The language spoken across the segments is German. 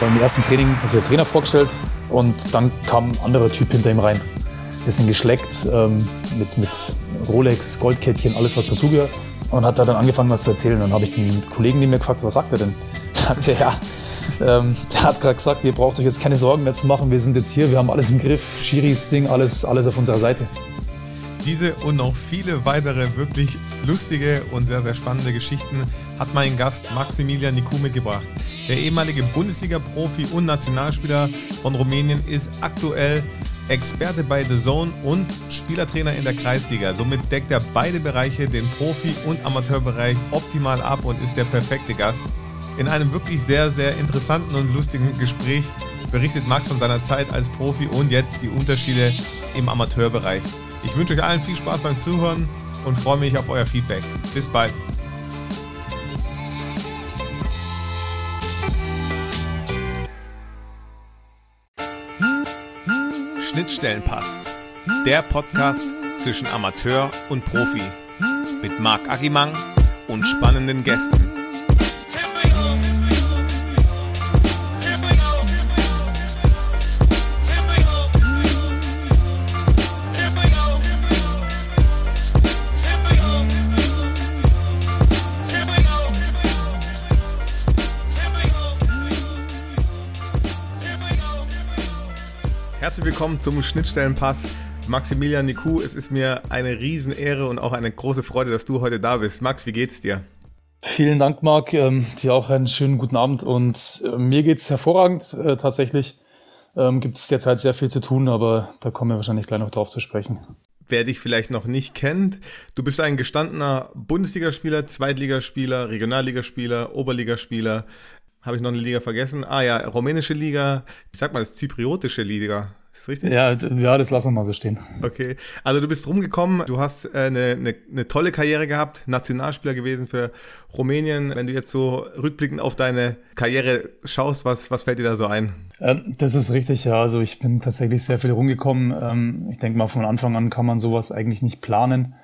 beim ersten Training ist der Trainer vorgestellt und dann kam ein anderer Typ hinter ihm rein. Bisschen geschleckt, ähm, mit, mit Rolex, Goldkettchen, alles was dazugehört. Und hat da dann angefangen, was zu erzählen. Dann habe ich den Kollegen neben mir gefragt, was sagt er denn? Sagte er, ja, ähm, der hat gerade gesagt, ihr braucht euch jetzt keine Sorgen mehr zu machen, wir sind jetzt hier, wir haben alles im Griff, Schiris Ding, alles, alles auf unserer Seite. Diese und noch viele weitere wirklich lustige und sehr, sehr spannende Geschichten hat mein Gast Maximilian Nicu mitgebracht. Der ehemalige Bundesliga-Profi und Nationalspieler von Rumänien ist aktuell Experte bei The Zone und Spielertrainer in der Kreisliga. Somit deckt er beide Bereiche, den Profi- und Amateurbereich, optimal ab und ist der perfekte Gast. In einem wirklich sehr, sehr interessanten und lustigen Gespräch berichtet Max von seiner Zeit als Profi und jetzt die Unterschiede im Amateurbereich. Ich wünsche euch allen viel Spaß beim Zuhören und freue mich auf euer Feedback. Bis bald. Schnittstellenpass. Der Podcast zwischen Amateur und Profi. Mit Marc Agimang und spannenden Gästen. Herzlich willkommen zum Schnittstellenpass. Maximilian Niku, es ist mir eine Riesenehre und auch eine große Freude, dass du heute da bist. Max, wie geht's dir? Vielen Dank, Marc. Ähm, dir auch einen schönen guten Abend. Und äh, mir geht's hervorragend äh, tatsächlich. Ähm, Gibt es derzeit sehr viel zu tun, aber da kommen wir wahrscheinlich gleich noch drauf zu sprechen. Wer dich vielleicht noch nicht kennt, du bist ein gestandener Bundesligaspieler, Zweitligaspieler, Regionalligaspieler, Oberligaspieler. Habe ich noch eine Liga vergessen? Ah ja, rumänische Liga. Ich sag mal, das zypriotische Liga. Ist richtig? Ja, ja, das lassen wir mal so stehen. Okay. Also du bist rumgekommen, du hast äh, eine, eine, eine tolle Karriere gehabt, Nationalspieler gewesen für Rumänien. Wenn du jetzt so rückblickend auf deine Karriere schaust, was, was fällt dir da so ein? Ähm, Das ist richtig, ja. Also ich bin tatsächlich sehr viel rumgekommen. Ähm, Ich denke mal, von Anfang an kann man sowas eigentlich nicht planen.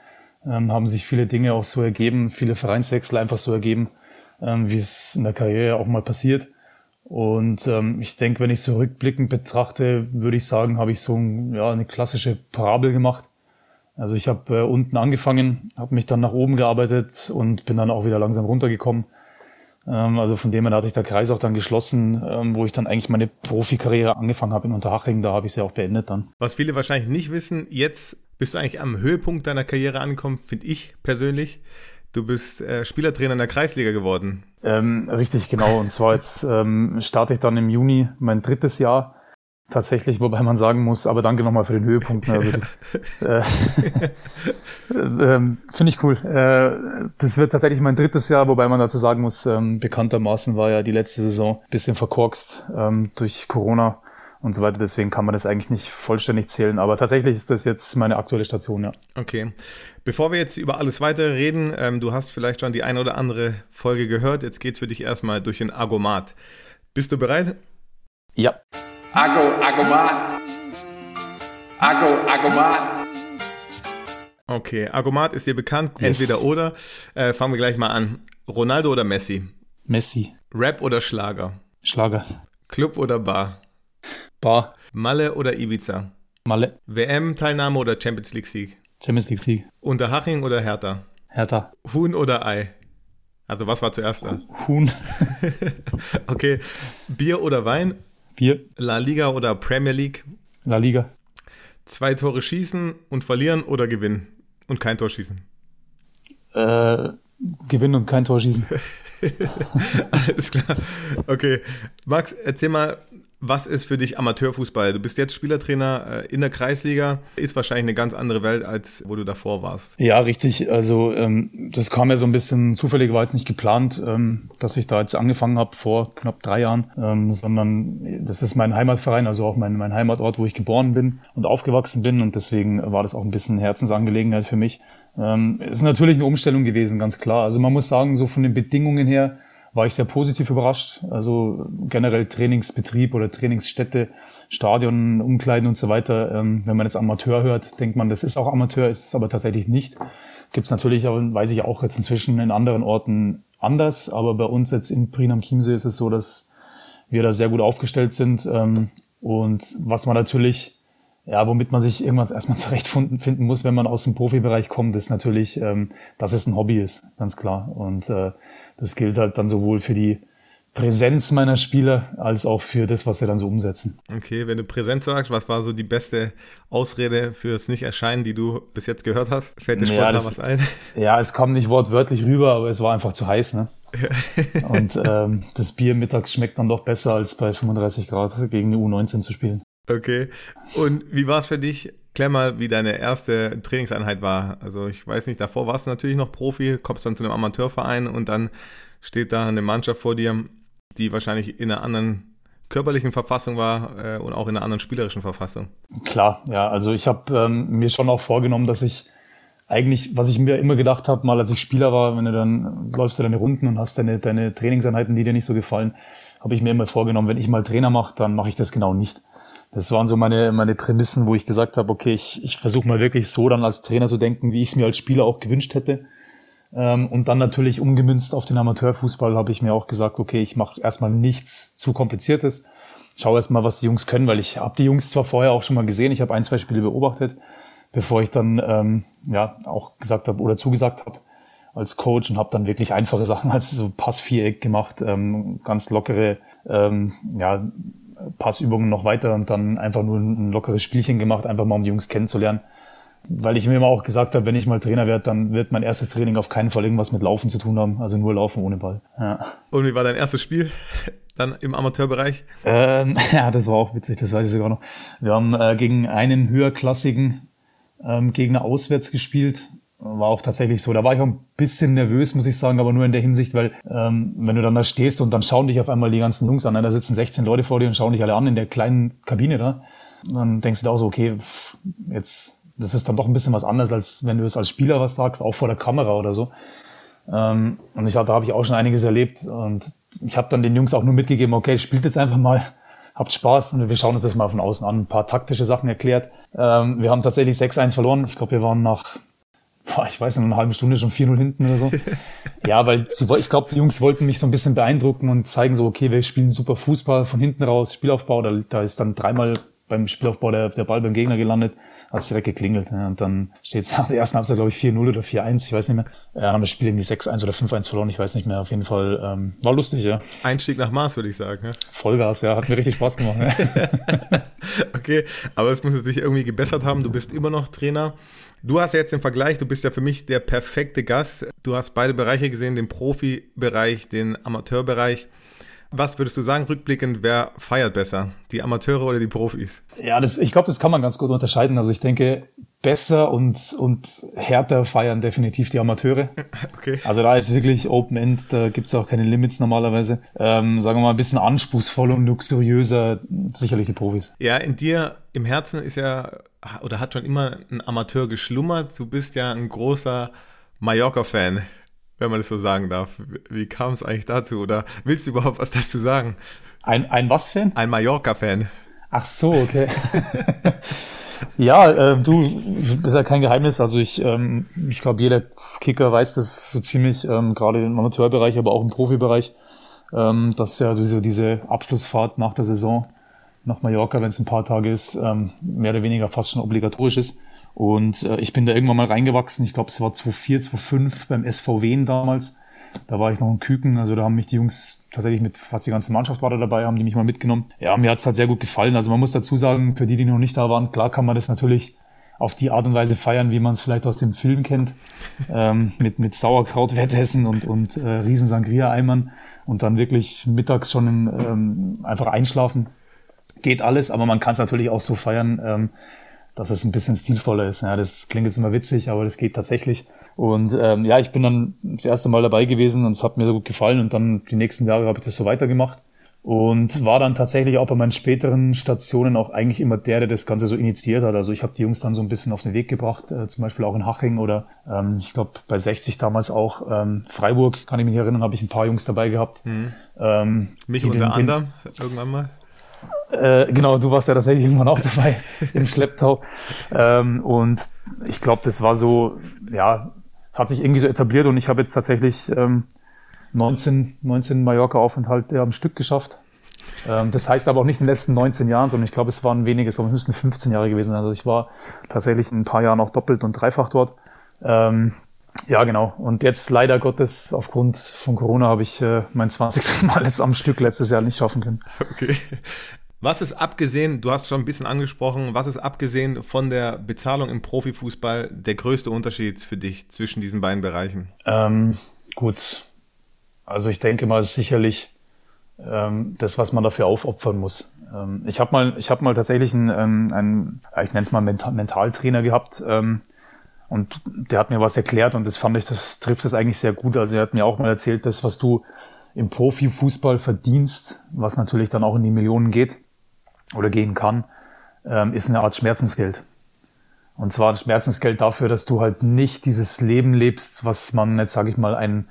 Ähm, Haben sich viele Dinge auch so ergeben, viele Vereinswechsel einfach so ergeben, wie es in der Karriere auch mal passiert. Und ähm, ich denke, wenn ich so rückblickend betrachte, würde ich sagen, habe ich so ein, ja, eine klassische Parabel gemacht. Also ich habe äh, unten angefangen, habe mich dann nach oben gearbeitet und bin dann auch wieder langsam runtergekommen. Ähm, also von dem her hat sich der Kreis auch dann geschlossen, ähm, wo ich dann eigentlich meine Profikarriere angefangen habe in Unterhaching. Da habe ich sie auch beendet dann. Was viele wahrscheinlich nicht wissen, jetzt bist du eigentlich am Höhepunkt deiner Karriere angekommen, finde ich persönlich. Du bist äh, Spielertrainer in der Kreisliga geworden. Ähm, richtig, genau. Und zwar jetzt ähm, starte ich dann im Juni mein drittes Jahr. Tatsächlich, wobei man sagen muss, aber danke nochmal für den Höhepunkt. ne, Also das, äh, ähm, Finde ich cool. Äh, das wird tatsächlich mein drittes Jahr, wobei man dazu sagen muss, ähm, bekanntermaßen war ja die letzte Saison ein bisschen verkorkst ähm, durch Corona und so weiter. Deswegen kann man das eigentlich nicht vollständig zählen. Aber tatsächlich ist das jetzt meine aktuelle Station, ja. Okay. Bevor wir jetzt über alles weitere reden, ähm, du hast vielleicht schon die eine oder andere Folge gehört. Jetzt geht's für dich erstmal durch den Argomat. Bist du bereit? Ja. Argo, Argomat. Argo, Argomat. Okay, Argomat ist dir bekannt, Yes. entweder oder. Äh, fangen wir gleich mal an. Ronaldo oder Messi? Messi. Rap oder Schlager? Schlager. Club oder Bar? Bar. Malle oder Ibiza? Malle. WM-Teilnahme oder Champions League-Sieg? Champions League Sieg. Unterhaching oder Hertha? Hertha. Huhn oder Ei? Also was war zuerst da? Huhn. Okay, Bier oder Wein? Bier. La Liga oder Premier League? La Liga. Zwei Tore schießen und verlieren oder gewinnen? Und kein Tor schießen. Äh, gewinnen und kein Tor schießen. Alles klar. Okay. Max, erzähl mal, was ist für dich Amateurfußball? Du bist jetzt Spielertrainer äh, in der Kreisliga. Ist wahrscheinlich eine ganz andere Welt, als wo du davor warst. Ja, richtig. Also ähm, das kam ja so ein bisschen zufällig, war jetzt nicht geplant, ähm, dass ich da jetzt angefangen habe vor knapp drei Jahren, ähm, sondern das ist mein Heimatverein, also auch mein, mein Heimatort, wo ich geboren bin und aufgewachsen bin und deswegen war das auch ein bisschen Herzensangelegenheit für mich. Ähm, ist natürlich eine Umstellung gewesen, ganz klar. Also man muss sagen, so von den Bedingungen her war ich sehr positiv überrascht. Also generell Trainingsbetrieb oder Trainingsstätte, Stadion, Umkleiden und so weiter. Ähm, wenn man jetzt Amateur hört, denkt man, das ist auch Amateur, ist es aber tatsächlich nicht. Gibt es natürlich, weiß ich auch jetzt inzwischen in anderen Orten anders. Aber bei uns jetzt in Prien am Chiemsee ist es so, dass wir da sehr gut aufgestellt sind. Ähm, und was man natürlich, ja, womit man sich irgendwann erstmal zurechtfinden muss, wenn man aus dem Profibereich kommt, ist natürlich, ähm, dass es ein Hobby ist, ganz klar. Und äh, das gilt halt dann sowohl für die Präsenz meiner Spieler als auch für das, was sie dann so umsetzen. Okay, wenn du Präsenz sagst, was war so die beste Ausrede fürs Nicht-Erscheinen, die du bis jetzt gehört hast? Fällt dir spontan ja, was ein? Ja, es kam nicht wortwörtlich rüber, aber es war einfach zu heiß. Ne? Und ähm, das Bier mittags schmeckt dann doch besser, als bei 35 Grad gegen die U19 zu spielen. Okay. Und wie war es für dich? Klär mal, wie deine erste Trainingseinheit war. Also ich weiß nicht, davor warst du natürlich noch Profi, kommst dann zu einem Amateurverein und dann steht da eine Mannschaft vor dir die wahrscheinlich in einer anderen körperlichen Verfassung war äh, und auch in einer anderen spielerischen Verfassung. Klar, ja. Also ich habe ähm, mir schon auch vorgenommen, dass ich eigentlich, was ich mir immer gedacht habe, mal als ich Spieler war, wenn du dann läufst du deine Runden und hast deine, deine Trainingseinheiten, die dir nicht so gefallen, habe ich mir immer vorgenommen, wenn ich mal Trainer mache, dann mache ich das genau nicht. Das waren so meine, meine Prämissen, wo ich gesagt habe, okay, ich, ich versuche mal wirklich so dann als Trainer zu denken, wie ich es mir als Spieler auch gewünscht hätte. Ähm, und dann natürlich umgemünzt auf den Amateurfußball habe ich mir auch gesagt, okay, ich mache erstmal nichts zu kompliziertes. Schau erstmal, was die Jungs können, weil ich habe die Jungs zwar vorher auch schon mal gesehen, ich habe ein, zwei Spiele beobachtet, bevor ich dann ähm, ja auch gesagt habe oder zugesagt habe als Coach und habe dann wirklich einfache Sachen als so Passviereck gemacht, ähm, ganz lockere ähm, ja, Passübungen noch weiter und dann einfach nur ein, lockeres Spielchen gemacht, einfach mal um die Jungs kennenzulernen weil ich mir immer auch gesagt habe, wenn ich mal Trainer werde, dann wird mein erstes Training auf keinen Fall irgendwas mit Laufen zu tun haben. Also nur Laufen ohne Ball. Ja. Und wie war dein erstes Spiel dann im Amateurbereich? Ähm, ja, das war auch witzig, das weiß ich sogar noch. Wir haben äh, gegen einen höherklassigen ähm, Gegner auswärts gespielt. War auch tatsächlich so. Da war ich auch ein bisschen nervös, muss ich sagen, aber nur in der Hinsicht, weil ähm, wenn du dann da stehst und dann schauen dich auf einmal die ganzen Jungs an, ne? da sitzen 16 Leute vor dir und schauen dich alle an in der kleinen Kabine da. dann denkst du da auch so, okay, jetzt das ist dann doch ein bisschen was anderes, als wenn du es als Spieler was sagst, auch vor der Kamera oder so. Ähm, und ich da habe ich auch schon einiges erlebt und ich habe dann den Jungs auch nur mitgegeben, okay, spielt jetzt einfach mal, habt Spaß und wir schauen uns das mal von außen an. Ein paar taktische Sachen erklärt. Ähm, wir haben tatsächlich 6-1 verloren. Ich glaube, wir waren nach, boah, ich weiß nicht, einer halben Stunde schon 4-0 hinten oder so. ja, weil sie, ich glaube, die Jungs wollten mich so ein bisschen beeindrucken und zeigen so, okay, wir spielen super Fußball von hinten raus, Spielaufbau. Da, da ist dann dreimal beim Spielaufbau der, der Ball beim Gegner gelandet hat es direkt geklingelt. Ja. Und dann steht es nach der ersten Halbzeit, glaube ich, 4-0 oder 4-1, ich weiß nicht mehr. Ja, haben das Spiel irgendwie 6-1 oder 5-1 verloren, ich weiß nicht mehr. Auf jeden Fall ähm, war lustig, ja. Einstieg nach Mars, würde ich sagen. Ja. Vollgas, ja, hat mir richtig Spaß gemacht. Ja. okay, aber es muss jetzt sich irgendwie gebessert haben. Du bist immer noch Trainer. Du hast ja jetzt den Vergleich, du bist ja für mich der perfekte Gast. Du hast beide Bereiche gesehen, den Profibereich, den Amateurbereich. Was würdest du sagen, rückblickend, wer feiert besser? Die Amateure oder die Profis? Ja, das, ich glaube, das kann man ganz gut unterscheiden. Also ich denke, besser und, und härter feiern definitiv die Amateure. Okay. Also da ist wirklich Open End, da gibt's auch keine Limits normalerweise. Ähm, sagen wir mal, ein bisschen anspruchsvoller und luxuriöser, sicherlich die Profis. Ja, in dir im Herzen ist ja, oder hat schon immer ein Amateur geschlummert. Du bist ja ein großer Mallorca-Fan wenn man das so sagen darf. Wie kam es eigentlich dazu? Oder willst du überhaupt was dazu sagen? Ein, ein was Fan? Ein Mallorca-Fan. Ach so, okay. ja, äh, du, ist ja kein Geheimnis. Also ich, ähm, ich glaube, jeder Kicker weiß das so ziemlich, ähm, gerade im Amateurbereich, aber auch im Profibereich, ähm, dass ja diese, diese Abschlussfahrt nach der Saison nach Mallorca, wenn es ein paar Tage ist, ähm, mehr oder weniger fast schon obligatorisch ist. Und äh, ich bin da irgendwann mal reingewachsen. Ich glaube, es war 2004, 2005 beim SVW damals. Da war ich noch ein Küken. Also da haben mich die Jungs tatsächlich mit fast die ganze Mannschaft war da dabei, haben die mich mal mitgenommen. Ja, mir hat's halt sehr gut gefallen. Also man muss dazu sagen, für die, die noch nicht da waren, klar kann man das natürlich auf die Art und Weise feiern, wie man es vielleicht aus dem Film kennt, ähm, mit, mit Sauerkraut-Wettessen und, und äh, riesen Sangria-Eimern und dann wirklich mittags schon ähm, einfach einschlafen. Geht alles, aber man kann es natürlich auch so feiern, ähm, dass es ein bisschen stilvoller ist. Ja, das klingt jetzt immer witzig, aber das geht tatsächlich. Und ähm, ja, ich bin dann das erste Mal dabei gewesen und es hat mir so gut gefallen und dann die nächsten Jahre habe ich das so weitergemacht und war dann tatsächlich auch bei meinen späteren Stationen auch eigentlich immer der, der das Ganze so initiiert hat. Also ich habe die Jungs dann so ein bisschen auf den Weg gebracht, äh, zum Beispiel auch in Haching oder ähm, ich glaube bei 60 damals auch ähm, Freiburg, kann ich mich erinnern, habe ich ein paar Jungs dabei gehabt. Mhm. Ähm, Mich unter anderem irgendwann mal. Äh, genau, du warst ja tatsächlich irgendwann auch dabei im Schlepptau. Ähm, und ich glaube, das war so, ja, hat sich irgendwie so etabliert und ich habe jetzt tatsächlich ähm, 19, 19 Mallorca-Aufenthalte am Stück geschafft. Ähm, das heißt aber auch nicht in den letzten 19 Jahren, sondern ich glaube, es waren wenige, es müssten 15 Jahre gewesen sein. Also ich war tatsächlich in ein paar Jahren auch doppelt und dreifach dort. Ähm, ja, genau. Und jetzt leider Gottes, aufgrund von Corona, habe ich äh, mein 20. Mal jetzt am Stück letztes Jahr nicht schaffen können. Okay. Was ist abgesehen, du hast schon ein bisschen angesprochen, was ist abgesehen von der Bezahlung im Profifußball der größte Unterschied für dich zwischen diesen beiden Bereichen? Ähm, gut. Also ich denke mal sicherlich ähm, das, was man dafür aufopfern muss. Ähm, ich habe mal, ich habe mal tatsächlich einen, ähm, einen ich nenne es mal Mental Mentaltrainer gehabt, ähm, und der hat mir was erklärt und das fand ich, das trifft das eigentlich sehr gut. Also er hat mir auch mal erzählt, das, was du im Profifußball verdienst, was natürlich dann auch in die Millionen geht oder gehen kann, ähm, ist eine Art Schmerzensgeld. Und zwar ein Schmerzensgeld dafür, dass du halt nicht dieses Leben lebst, was man jetzt, sage ich mal, ein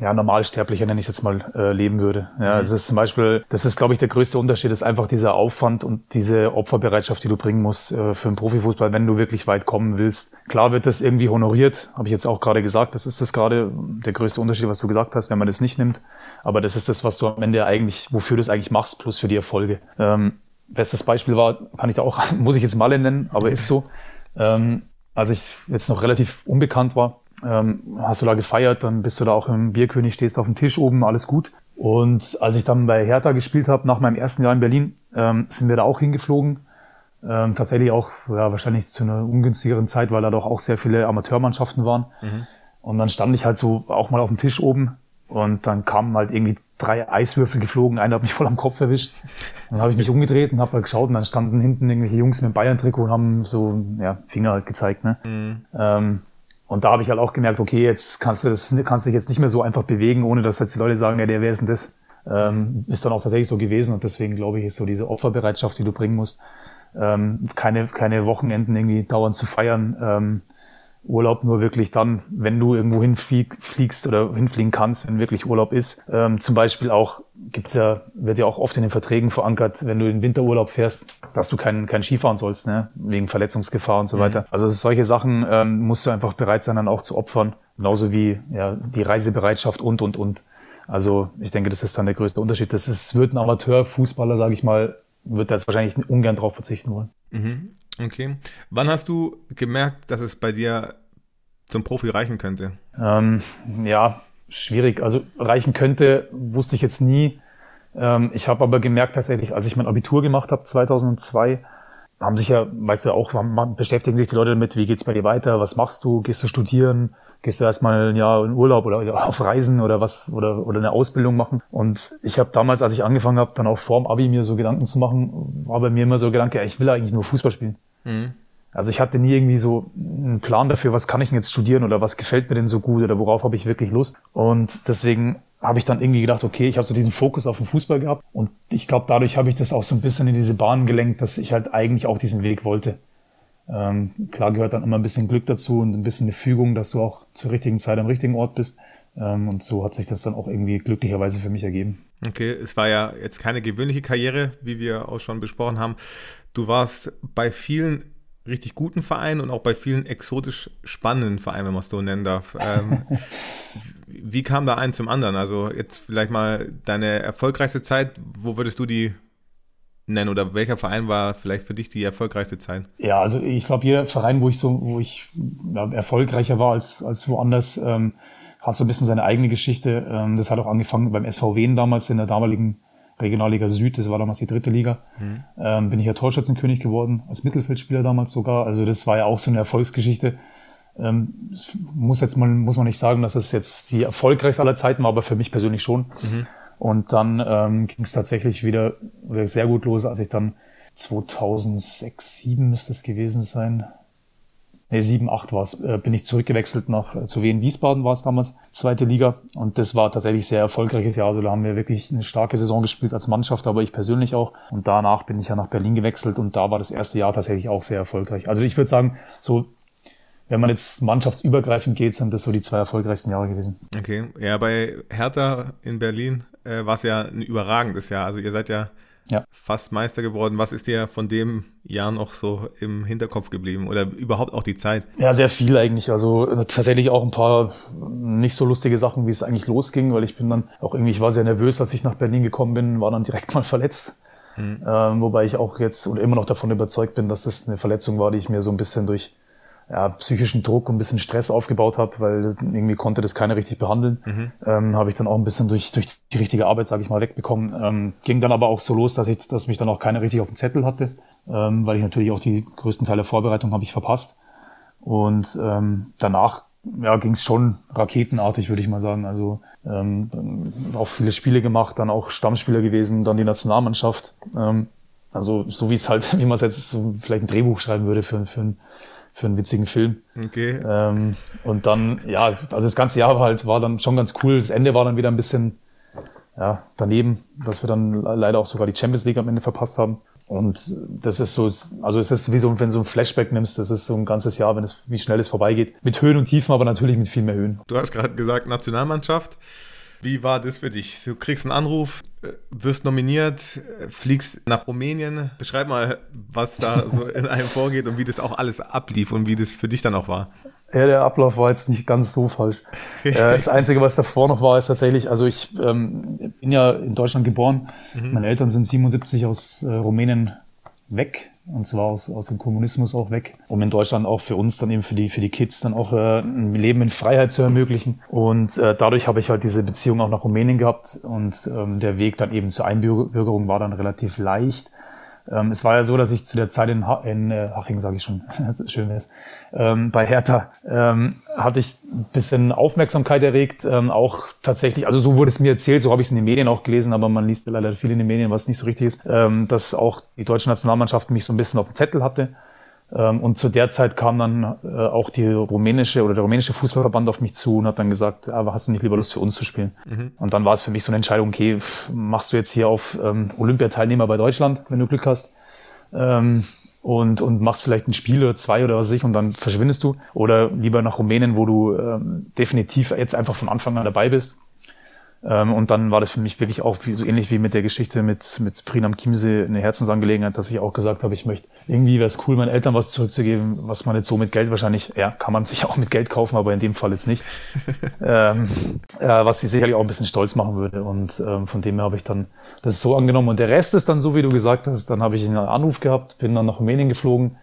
ja, Normalsterblicher, nenne ich jetzt mal, äh, leben würde. Ja, mhm. das ist zum Beispiel, das ist, glaube ich, der größte Unterschied, ist einfach dieser Aufwand und diese Opferbereitschaft, die du bringen musst äh, für den Profifußball, wenn du wirklich weit kommen willst. Klar wird das irgendwie honoriert, habe ich jetzt auch gerade gesagt, das ist das gerade der größte Unterschied, was du gesagt hast, wenn man das nicht nimmt. Aber das ist das, was du am Ende eigentlich, wofür du es eigentlich machst, plus für die Erfolge. Ähm, bestes Beispiel war, kann ich da auch, muss ich jetzt Malle nennen, aber ist so. Ähm, als ich jetzt noch relativ unbekannt war, ähm, hast du da gefeiert, dann bist du da auch im Bierkönig, stehst auf dem Tisch oben, alles gut. Und als ich dann bei Hertha gespielt habe, nach meinem ersten Jahr in Berlin, ähm, sind wir da auch hingeflogen. Ähm, tatsächlich auch ja, wahrscheinlich zu einer ungünstigeren Zeit, weil da doch auch sehr viele Amateurmannschaften waren. Mhm. Und dann stand ich halt so auch mal auf dem Tisch oben und dann kamen halt irgendwie drei Eiswürfel geflogen, einer hat mich voll am Kopf erwischt. Dann habe ich mich umgedreht und habe halt geschaut und dann standen hinten irgendwelche Jungs mit dem Bayern-Trikot und haben so ja, Finger halt gezeigt. Ne? Mhm. Ähm, und da habe ich halt auch gemerkt, okay, jetzt kannst du das, kannst dich jetzt nicht mehr so einfach bewegen, ohne dass jetzt die Leute sagen, ja, der, wer ist denn das? Ähm, ist dann auch tatsächlich so gewesen und deswegen glaube ich, ist so diese Opferbereitschaft, die du bringen musst, ähm, keine, keine Wochenenden irgendwie dauernd zu feiern, ähm, Urlaub nur wirklich dann, wenn du irgendwo hinfliegst oder hinfliegen kannst, wenn wirklich Urlaub ist. Ähm, zum Beispiel auch gibt's ja, wird ja auch oft in den Verträgen verankert, wenn du in Winterurlaub fährst, dass du kein, kein Skifahren sollst, ne? wegen Verletzungsgefahr und so mhm. weiter. Also solche Sachen ähm, musst du einfach bereit sein, dann auch zu opfern. Genauso wie ja, die Reisebereitschaft und, und, und. Also ich denke, das ist dann der größte Unterschied. Das ist, wird ein Amateurfußballer, sage ich mal, wird da jetzt wahrscheinlich ungern drauf verzichten wollen. Mhm. Okay. Wann hast du gemerkt, dass es bei dir zum Profi reichen könnte? Ähm, ja, schwierig. Also reichen könnte, wusste ich jetzt nie. Ähm, ich habe aber gemerkt tatsächlich, als ich mein Abitur gemacht habe, 2002, haben sich ja, weißt du auch, beschäftigen sich die Leute damit, wie geht's bei dir weiter, was machst du, gehst du studieren, gehst du erstmal ein Jahr in Urlaub oder auf Reisen oder was oder oder eine Ausbildung machen. Und ich habe damals, als ich angefangen habe, dann auch vorm Abi mir so Gedanken zu machen, war bei mir immer so Gedanke, ich will eigentlich nur Fußball spielen. Mhm. Also ich hatte nie irgendwie so einen Plan dafür, was kann ich denn jetzt studieren oder was gefällt mir denn so gut oder worauf habe ich wirklich Lust. Und deswegen habe ich dann irgendwie gedacht, okay, ich habe so diesen Fokus auf den Fußball gehabt und ich glaube, dadurch habe ich das auch so ein bisschen in diese Bahn gelenkt, dass ich halt eigentlich auch diesen Weg wollte. Ähm, klar gehört dann immer ein bisschen Glück dazu und ein bisschen eine Fügung, dass du auch zur richtigen Zeit am richtigen Ort bist. Ähm, und so hat sich das dann auch irgendwie glücklicherweise für mich ergeben. Okay, es war ja jetzt keine gewöhnliche Karriere, wie wir auch schon besprochen haben. Du warst bei vielen richtig guten Vereinen und auch bei vielen exotisch spannenden Vereinen, wenn man es so nennen darf. Ähm, wie kam da ein zum anderen? Also jetzt vielleicht mal deine erfolgreichste Zeit, wo würdest du die nennen oder welcher Verein war vielleicht für dich die erfolgreichste Zeit? Ja, also ich glaube, jeder Verein, wo ich so, wo ich ja, erfolgreicher war als, als woanders, ähm, hat so ein bisschen seine eigene Geschichte. Ähm, das hat auch angefangen beim SV Wien damals in der damaligen Regionalliga Süd, das war damals die dritte Liga, mhm. ähm, bin ich ja Torschützenkönig geworden, als Mittelfeldspieler damals sogar. Also das war ja auch so eine Erfolgsgeschichte. Ähm, muss jetzt mal, muss man nicht sagen, dass es jetzt die erfolgreichste aller Zeiten war, aber für mich persönlich schon. Mhm. Und dann ähm, ging es tatsächlich wieder sehr gut los, als ich dann 2006, 2007 müsste es gewesen sein, nee, 7, 8 war es, äh, bin ich zurückgewechselt nach äh, zu Wien Wiesbaden war es damals, zweite Liga. Und das war tatsächlich sehr erfolgreiches Jahr. Also da haben wir wirklich eine starke Saison gespielt als Mannschaft, aber ich persönlich auch. Und danach bin ich ja nach Berlin gewechselt und da war das erste Jahr tatsächlich auch sehr erfolgreich. Also ich würde sagen, so wenn man jetzt mannschaftsübergreifend geht, sind das so die zwei erfolgreichsten Jahre gewesen. Okay, ja, bei Hertha in Berlin äh, war es ja ein überragendes Jahr. Also ihr seid ja Ja. Fast Meister geworden. Was ist dir von dem Jahr noch so im Hinterkopf geblieben oder überhaupt auch die Zeit? Ja, sehr viel eigentlich. Also äh, tatsächlich auch ein paar nicht so lustige Sachen, wie es eigentlich losging, weil ich bin dann auch irgendwie, ich war sehr nervös, als ich nach Berlin gekommen bin, war dann direkt mal verletzt. Mhm. Ähm, wobei ich auch jetzt oder immer noch davon überzeugt bin, dass das eine Verletzung war, die ich mir so ein bisschen durch ja, psychischen Druck und ein bisschen Stress aufgebaut habe, weil irgendwie konnte das keiner richtig behandeln. Mhm. Ähm, habe ich dann auch ein bisschen durch, durch die richtige Arbeit, sage ich mal, wegbekommen. Ähm, ging dann aber auch so los, dass ich, dass mich dann auch keiner richtig auf dem Zettel hatte, ähm, weil ich natürlich auch die größten Teile der Vorbereitung habe ich verpasst. Und ähm, danach ja, ging es schon raketenartig, würde ich mal sagen. Also ähm, auch viele Spiele gemacht, dann auch Stammspieler gewesen, dann die Nationalmannschaft. Ähm, also so wie es halt, wie man es jetzt so vielleicht ein Drehbuch schreiben würde für, für ein für einen witzigen Film. Okay. Ähm, und dann, ja, also das ganze Jahr war halt, war dann schon ganz cool. Das Ende war dann wieder ein bisschen, ja, daneben, dass wir dann leider auch sogar die Champions League am Ende verpasst haben. Und das ist so, also es ist wie so, wenn du so ein Flashback nimmst, das ist so ein ganzes Jahr, wenn es, wie schnell es vorbeigeht. Mit Höhen und Tiefen, aber natürlich mit viel mehr Höhen. Du hast gerade gesagt, Nationalmannschaft. Wie war das für dich? Du kriegst einen Anruf, wirst nominiert, fliegst nach Rumänien. Beschreib mal, was da so in einem vorgeht und wie das auch alles ablief und wie das für dich dann auch war. Ja, der Ablauf war jetzt nicht ganz so falsch. Äh, das Einzige, was davor noch war, ist tatsächlich, also ich ähm, bin ja in Deutschland geboren. Mhm. Meine Eltern sind 77 aus äh, Rumänien weg und zwar aus, aus dem Kommunismus auch weg, um in Deutschland auch für uns dann eben für die, für die Kids dann auch äh, ein Leben in Freiheit zu ermöglichen. Und äh, dadurch habe ich halt diese Beziehung auch nach Rumänien gehabt und ähm, der Weg dann eben zur Einbürgerung war dann relativ leicht. Ähm, es war ja so, dass ich zu der Zeit in, ha in äh, Haching, sage ich schon, schön wär's, ähm, bei Hertha ähm, hatte ich ein bisschen Aufmerksamkeit erregt, ähm, auch tatsächlich, also so wurde es mir erzählt, so habe ich es in den Medien auch gelesen, aber man liest leider viel in den Medien, was nicht so richtig ist, ähm, dass auch die deutsche Nationalmannschaft mich so ein bisschen auf dem Zettel hatte und zu der Zeit kam dann äh, auch die rumänische oder der rumänische Fußballverband auf mich zu und hat dann gesagt, aber hast du nicht lieber Lust für uns zu spielen? Mhm. Und dann war es für mich so eine Entscheidung, okay, machst du jetzt hier auf ähm, Olympiateilnehmer bei Deutschland, wenn du Glück hast, ähm, und, und machst vielleicht ein Spiel oder zwei oder was weiß ich und dann verschwindest du. Oder lieber nach Rumänien, wo du ähm, definitiv jetzt einfach von Anfang an dabei bist ähm, und dann war das für mich wirklich auch wie, so ähnlich wie mit der Geschichte mit, mit Prinam Chiemsee eine Herzensangelegenheit, dass ich auch gesagt habe, ich möchte, irgendwie wäre es cool, meinen Eltern was zurückzugeben, was man jetzt so mit Geld wahrscheinlich, ja, kann man sich auch mit Geld kaufen, aber in dem Fall jetzt nicht. ähm, äh, was sie sicherlich auch ein bisschen stolz machen würde. Und ähm, von dem her habe ich dann das so angenommen. Und der Rest ist dann so, wie du gesagt hast, dann habe ich einen Anruf gehabt, bin dann nach Rumänien geflogen,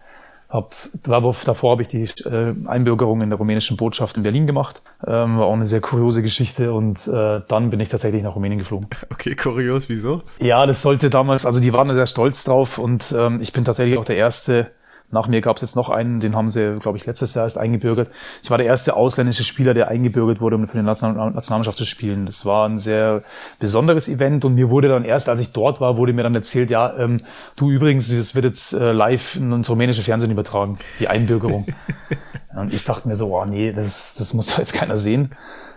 hab, davor habe ich die äh, Einbürgerung in der rumänischen Botschaft in Berlin gemacht. Ähm, war auch eine sehr kuriose Geschichte und äh, dann bin ich tatsächlich nach Rumänien geflogen. Okay, kurios, wieso? Ja, das sollte damals, also die waren sehr stolz drauf und ähm, ich bin tatsächlich auch der erste nach mir gab es jetzt noch einen, den haben sie, glaube ich, letztes Jahr erst eingebürgert. Ich war der erste ausländische Spieler, der eingebürgert wurde, um für die Nationalmannschaft zu spielen. Das war ein sehr besonderes Event und mir wurde dann erst, als ich dort war, wurde mir dann erzählt, ja, ähm, du übrigens, das wird jetzt äh, live in ins rumänische Fernsehen übertragen, die Einbürgerung. und ich dachte mir so, oh nee, das, das muss doch jetzt keiner sehen.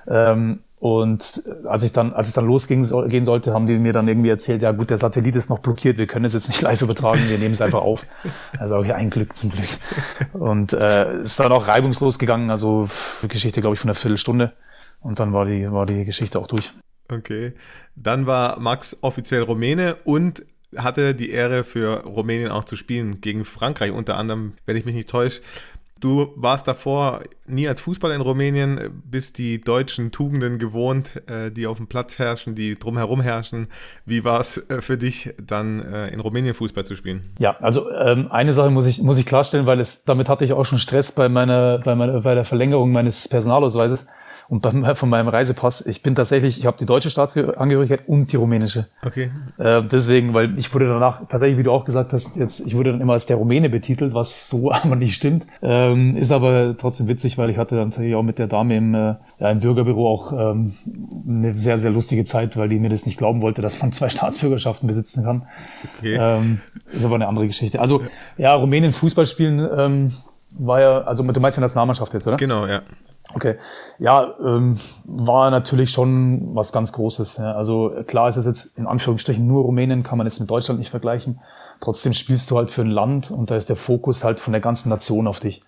Ähm, und als ich dann, als es dann losgehen gehen sollte, haben die mir dann irgendwie erzählt, ja gut, der Satellit ist noch blockiert, wir können es jetzt nicht live übertragen, wir nehmen es einfach auf. Also auch hier ein Glück zum Glück. Und äh, ist dann auch reibungslos gegangen, also Geschichte, glaube ich, von einer Viertelstunde. Und dann war die, war die Geschichte auch durch. Okay. Dann war Max offiziell Rumäne und hatte die Ehre für Rumänien auch zu spielen gegen Frankreich, unter anderem, wenn ich mich nicht täusche. Du warst davor nie als Fußballer in Rumänien, bist die deutschen Tugenden gewohnt, äh, die auf dem Platz herrschen, die drumherum herrschen. Wie war es äh, für dich, dann äh, in Rumänien Fußball zu spielen? Ja, also ähm, eine Sache muss ich, muss ich klarstellen, weil es, damit hatte ich auch schon Stress bei meiner, bei meiner, bei der Verlängerung meines Personalausweises. Und beim, von meinem Reisepass, ich bin tatsächlich, ich habe die deutsche Staatsangehörigkeit und die rumänische. Okay. Äh, deswegen, weil ich wurde danach, tatsächlich, wie du auch gesagt hast, jetzt, ich wurde dann immer als der Rumäne betitelt, was so aber nicht stimmt. Ähm, ist aber trotzdem witzig, weil ich hatte dann tatsächlich auch mit der Dame im, äh, ja, im Bürgerbüro auch ähm, eine sehr, sehr lustige Zeit, weil die mir das nicht glauben wollte, dass man zwei Staatsbürgerschaften besitzen kann. Okay. Ähm, ist aber eine andere Geschichte. Also ja, Rumänien Fußball spielen ähm, war ja, also du meinst ja Nationalmannschaft jetzt, oder? Genau, ja. Okay, ja, ähm, war natürlich schon was ganz Großes. Ja. Also klar ist es jetzt in Anführungsstrichen nur Rumänien, kann man jetzt mit Deutschland nicht vergleichen. Trotzdem spielst du halt für ein Land und da ist der Fokus halt von der ganzen Nation auf dich.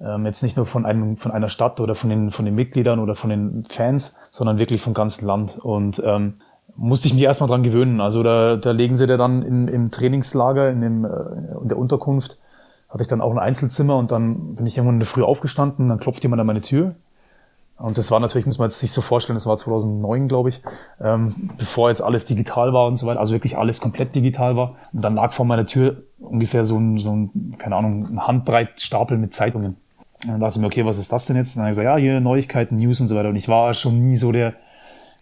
Ähm, jetzt nicht nur von einem, von einer Stadt oder von den, von den Mitgliedern oder von den Fans, sondern wirklich vom ganzen Land. Und ähm, musste ich mich erstmal dran gewöhnen. Also da, da legen sie dir dann in, im Trainingslager, in, dem, äh, in der Unterkunft, hatte ich dann auch ein Einzelzimmer und dann bin ich irgendwann in der Früh aufgestanden, dann klopft jemand an meine Tür. Und das war natürlich, muss man sich so vorstellen, das war 2009, glaube ich, ähm, bevor jetzt alles digital war und so weiter, also wirklich alles komplett digital war. Und dann lag vor meiner Tür ungefähr so ein, so ein keine Ahnung, ein Handbreit Stapel mit Zeitungen. Und dann dachte ich mir, okay, was ist das denn jetzt? Und dann habe ich gesagt, ja, hier Neuigkeiten, News und so weiter. Und ich war schon nie so der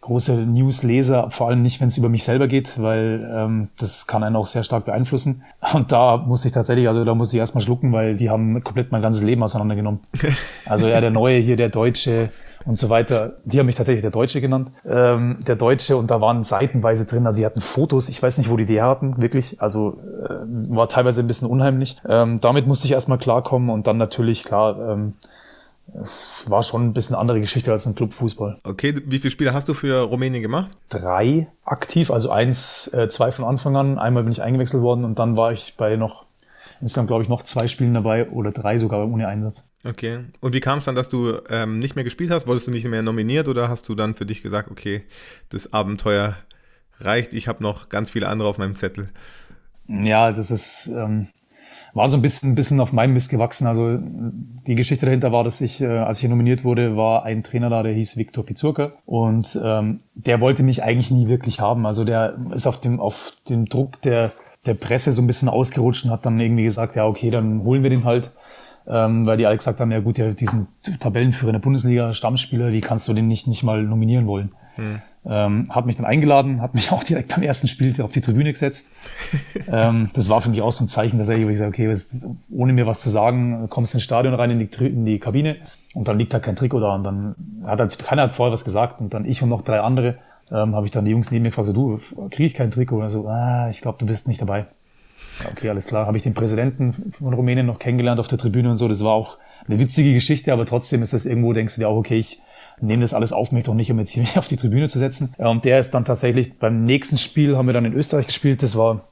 große Newsleser, vor allem nicht, wenn es über mich selber geht, weil ähm, das kann einen auch sehr stark beeinflussen. Und da muss ich tatsächlich, also da muss ich erstmal schlucken, weil die haben komplett mein ganzes Leben auseinandergenommen. Also ja, der Neue hier, der Deutsche und so weiter, die haben mich tatsächlich der Deutsche genannt. Ähm, der Deutsche und da waren seitenweise drin, also sie hatten Fotos, ich weiß nicht, wo die die hatten, wirklich, also äh, war teilweise ein bisschen unheimlich. Ähm, damit musste ich erstmal klarkommen und dann natürlich, klar, ähm, es war schon ein bisschen andere Geschichte als ein Clubfußball. Okay, wie viele Spiele hast du für Rumänien gemacht? Drei aktiv, also eins, äh, zwei von Anfang an. Einmal bin ich eingewechselt worden und dann war ich bei noch, insgesamt glaube ich noch zwei Spielen dabei oder drei sogar ohne Einsatz. Okay. Und wie kam es dann, dass du ähm, nicht mehr gespielt hast? Wurdest du nicht mehr nominiert oder hast du dann für dich gesagt, okay, das Abenteuer reicht, ich habe noch ganz viele andere auf meinem Zettel? Ja, das ist, ähm, war so ein bisschen, ein bisschen auf meinem Mist gewachsen. Also die Geschichte dahinter war, dass ich, äh, als ich nominiert wurde, war ein Trainer da, der hieß Viktor Pizurka und ähm, der wollte mich eigentlich nie wirklich haben. Also der ist auf dem, auf dem Druck der, der Presse so ein bisschen ausgerutscht und hat dann irgendwie gesagt, ja okay, dann holen wir den halt. Ähm, weil die alle gesagt haben, ja gut, ja, diesen Tabellenführer in der Bundesliga, Stammspieler, wie kannst du den nicht, nicht mal nominieren wollen? Hm. Ähm, hat mich dann eingeladen, hat mich auch direkt beim ersten Spiel auf die Tribüne gesetzt. ähm, das war für mich auch so ein Zeichen, dass wo ich sage, okay, ohne mir was zu sagen, kommst ins Stadion rein in die, in die Kabine und dann liegt da kein Trikot da und dann hat halt, keiner hat vorher was gesagt und dann ich und noch drei andere ähm, habe ich dann die Jungs neben mir gefragt, so du, kriege ich kein Trikot? Und so, ah, ich glaube, du bist nicht dabei. Okay, alles klar. Habe ich den Präsidenten von Rumänien noch kennengelernt auf der Tribüne und so. Das war auch eine witzige Geschichte, aber trotzdem ist das irgendwo, denkst du dir auch, okay, ich nehme das alles auf mich doch nicht, um jetzt hier auf die Tribüne zu setzen. Und der ist dann tatsächlich beim nächsten Spiel, haben wir dann in Österreich gespielt. Das war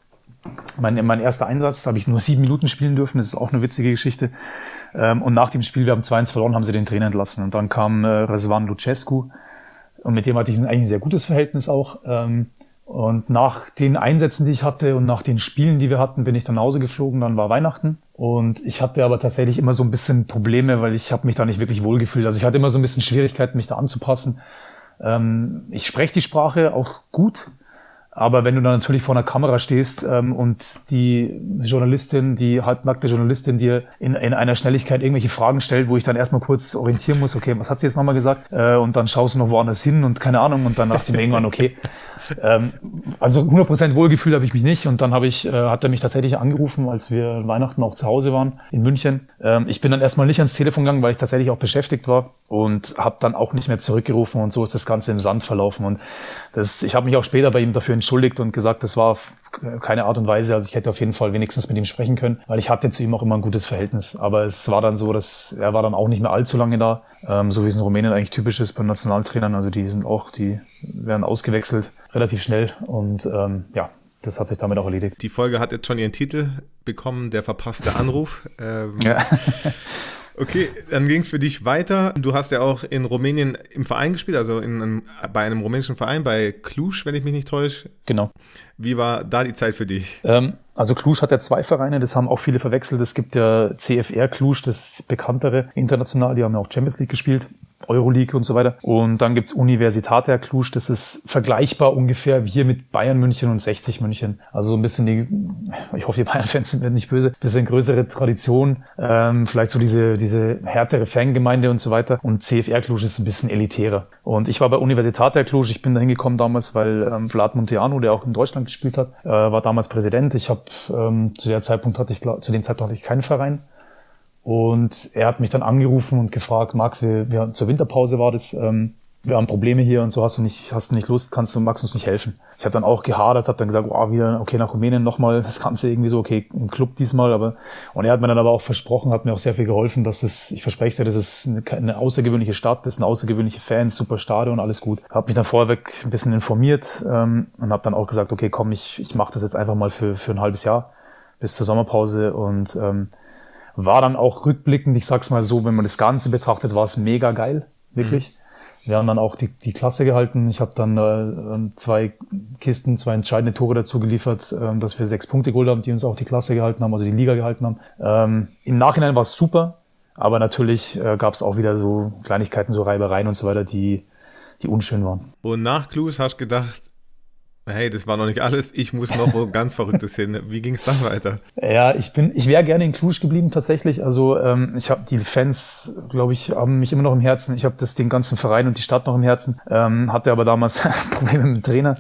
mein, mein erster Einsatz, da habe ich nur sieben Minuten spielen dürfen. Das ist auch eine witzige Geschichte. Ähm, und nach dem Spiel, wir haben 2-1 verloren, haben sie den Trainer entlassen. Und dann kam äh, Răzvan Lucescu. Und mit dem hatte ich eigentlich ein sehr gutes Verhältnis auch. Ähm, und nach den Einsätzen, die ich hatte und nach den Spielen, die wir hatten, bin ich dann nach Hause geflogen. Dann war Weihnachten. Und ich hatte aber tatsächlich immer so ein bisschen Probleme, weil ich habe mich da nicht wirklich wohlgefühlt. Also ich hatte immer so ein bisschen Schwierigkeiten, mich da anzupassen. Ähm, ich spreche die Sprache auch gut. Aber wenn du dann natürlich vor einer Kamera stehst ähm, und die Journalistin, die halbnackte Journalistin dir in, in einer Schnelligkeit irgendwelche Fragen stellt, wo ich dann erstmal kurz orientieren muss, okay, was hat sie jetzt nochmal gesagt? Äh, und dann schaust du noch woanders hin und keine Ahnung. Und dann dachte ich mir irgendwann, okay, ähm, also 100% wohlgefühlt habe ich mich nicht. Und dann habe ich, äh, hat er mich tatsächlich angerufen, als wir Weihnachten auch zu Hause waren in München. Ähm, ich bin dann erstmal nicht ans Telefon gegangen, weil ich tatsächlich auch beschäftigt war und habe dann auch nicht mehr zurückgerufen. Und so ist das Ganze im Sand verlaufen. Und das, ich habe mich auch später bei ihm dafür entschuldigt und gesagt, das war keine Art und Weise. Also ich hätte auf jeden Fall wenigstens mit ihm sprechen können, weil ich hatte zu ihm auch immer ein gutes Verhältnis. Aber es war dann so, dass er war dann auch nicht mehr allzu lange da, ähm, so wie es in Rumänien eigentlich typisch ist bei Nationaltrainern. Also die sind auch, die werden ausgewechselt relativ schnell und ähm, ja, das hat sich damit auch erledigt. Die Folge hat jetzt schon ihren Titel bekommen, der verpasste Anruf. Ähm, ja. Okay, dann ging es für dich weiter. Du hast ja auch in Rumänien im Verein gespielt, also in einem, bei einem rumänischen Verein, bei Cluj, wenn ich mich nicht täusche. Genau. Wie war da die Zeit für dich? Ähm, also Cluj hat ja zwei Vereine, das haben auch viele verwechselt. Es gibt ja CFR Cluj, das bekanntere international, die haben ja auch Champions League gespielt. Euroleague und so weiter. Und dann gibt's Universitatea Cluj, das ist vergleichbar ungefähr wie hier mit Bayern München und 60 München. Also so ein bisschen die, ich hoffe, die Bayern-Fans sind nicht böse, bisschen größere Tradition, ähm, vielleicht so diese, diese härtere Fangemeinde und so weiter. Und CFR Cluj ist ein bisschen elitärer. Und ich war bei Universitatea Cluj, ich bin da hingekommen damals, weil ähm, Vlad Monteano, der auch in Deutschland gespielt hat, äh, war damals Präsident. Ich habe ähm, zu der Zeitpunkt hatte ich, zu dem Zeitpunkt hatte ich keinen Verein. Und er hat mich dann angerufen und gefragt, Max, wir, wir zur Winterpause war das, ähm, wir haben Probleme hier und so hast du nicht, hast du nicht Lust, kannst du Max uns nicht helfen? Ich habe dann auch gehadert, habe dann gesagt, oh, wieder, okay, nach Rumänien nochmal, das Ganze irgendwie so, okay, im Club diesmal, aber und er hat mir dann aber auch versprochen, hat mir auch sehr viel geholfen, dass es, ich verspreche dir, das ist eine, eine außergewöhnliche Stadt, das sind außergewöhnliche Fans, super Stadion, alles gut. Habe mich dann vorweg ein bisschen informiert ähm, und habe dann auch gesagt, okay, komm, ich, ich mache das jetzt einfach mal für, für ein halbes Jahr bis zur Sommerpause und ähm, war dann auch rückblickend, ich sag's mal so, wenn man das Ganze betrachtet, war es mega geil, wirklich. Mhm. Wir haben dann auch die, die Klasse gehalten. Ich habe dann äh, zwei Kisten, zwei entscheidende Tore dazu geliefert, äh, dass wir sechs Punkte geholt haben, die uns auch die Klasse gehalten haben, also die Liga gehalten haben. Ähm, Im Nachhinein war es super, aber natürlich äh, gab es auch wieder so Kleinigkeiten, so Reibereien und so weiter, die, die unschön waren. Und nach Clues hast du gedacht, hey, das war noch nicht alles, ich muss noch wo ganz Verrücktes hin. Wie ging es dann weiter? Ja, ich bin, ich wäre gerne in Cluj geblieben tatsächlich. Also ähm, ich habe die Fans, glaube ich, haben mich immer noch im Herzen. Ich habe das den ganzen Verein und die Stadt noch im Herzen. Ähm, hatte aber damals Probleme mit dem Trainer.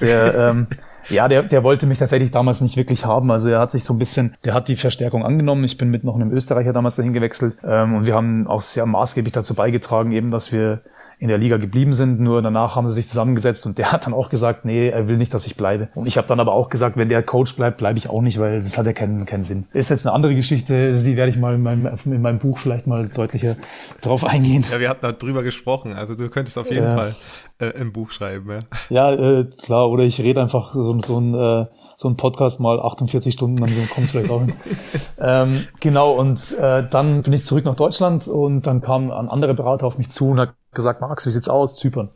Der ähm, ja, der, der wollte mich tatsächlich damals nicht wirklich haben. Also er hat sich so ein bisschen, der hat die Verstärkung angenommen. Ich bin mit noch einem Österreicher damals dahin gewechselt ähm, und wir haben auch sehr maßgeblich dazu beigetragen, eben, dass wir in der Liga geblieben sind. Nur danach haben sie sich zusammengesetzt und der hat dann auch gesagt, nee, er will nicht, dass ich bleibe. Und ich habe dann aber auch gesagt, wenn der Coach bleibt, bleibe ich auch nicht, weil das hat ja keinen, keinen Sinn. Ist jetzt eine andere Geschichte, die werde ich mal in meinem, in meinem Buch vielleicht mal deutlicher drauf eingehen. Ja, wir hatten da drüber gesprochen. Also du könntest auf jeden äh, Fall äh, ein Buch schreiben. Ja, ja äh, klar. Oder ich rede einfach so, so ein äh, so ein Podcast mal 48 Stunden, dann kommt es vielleicht auch hin. ähm, genau, und äh, dann bin ich zurück nach Deutschland und dann kam ein anderer Berater auf mich zu und hat gesagt, Max, wie sieht's aus? Zypern.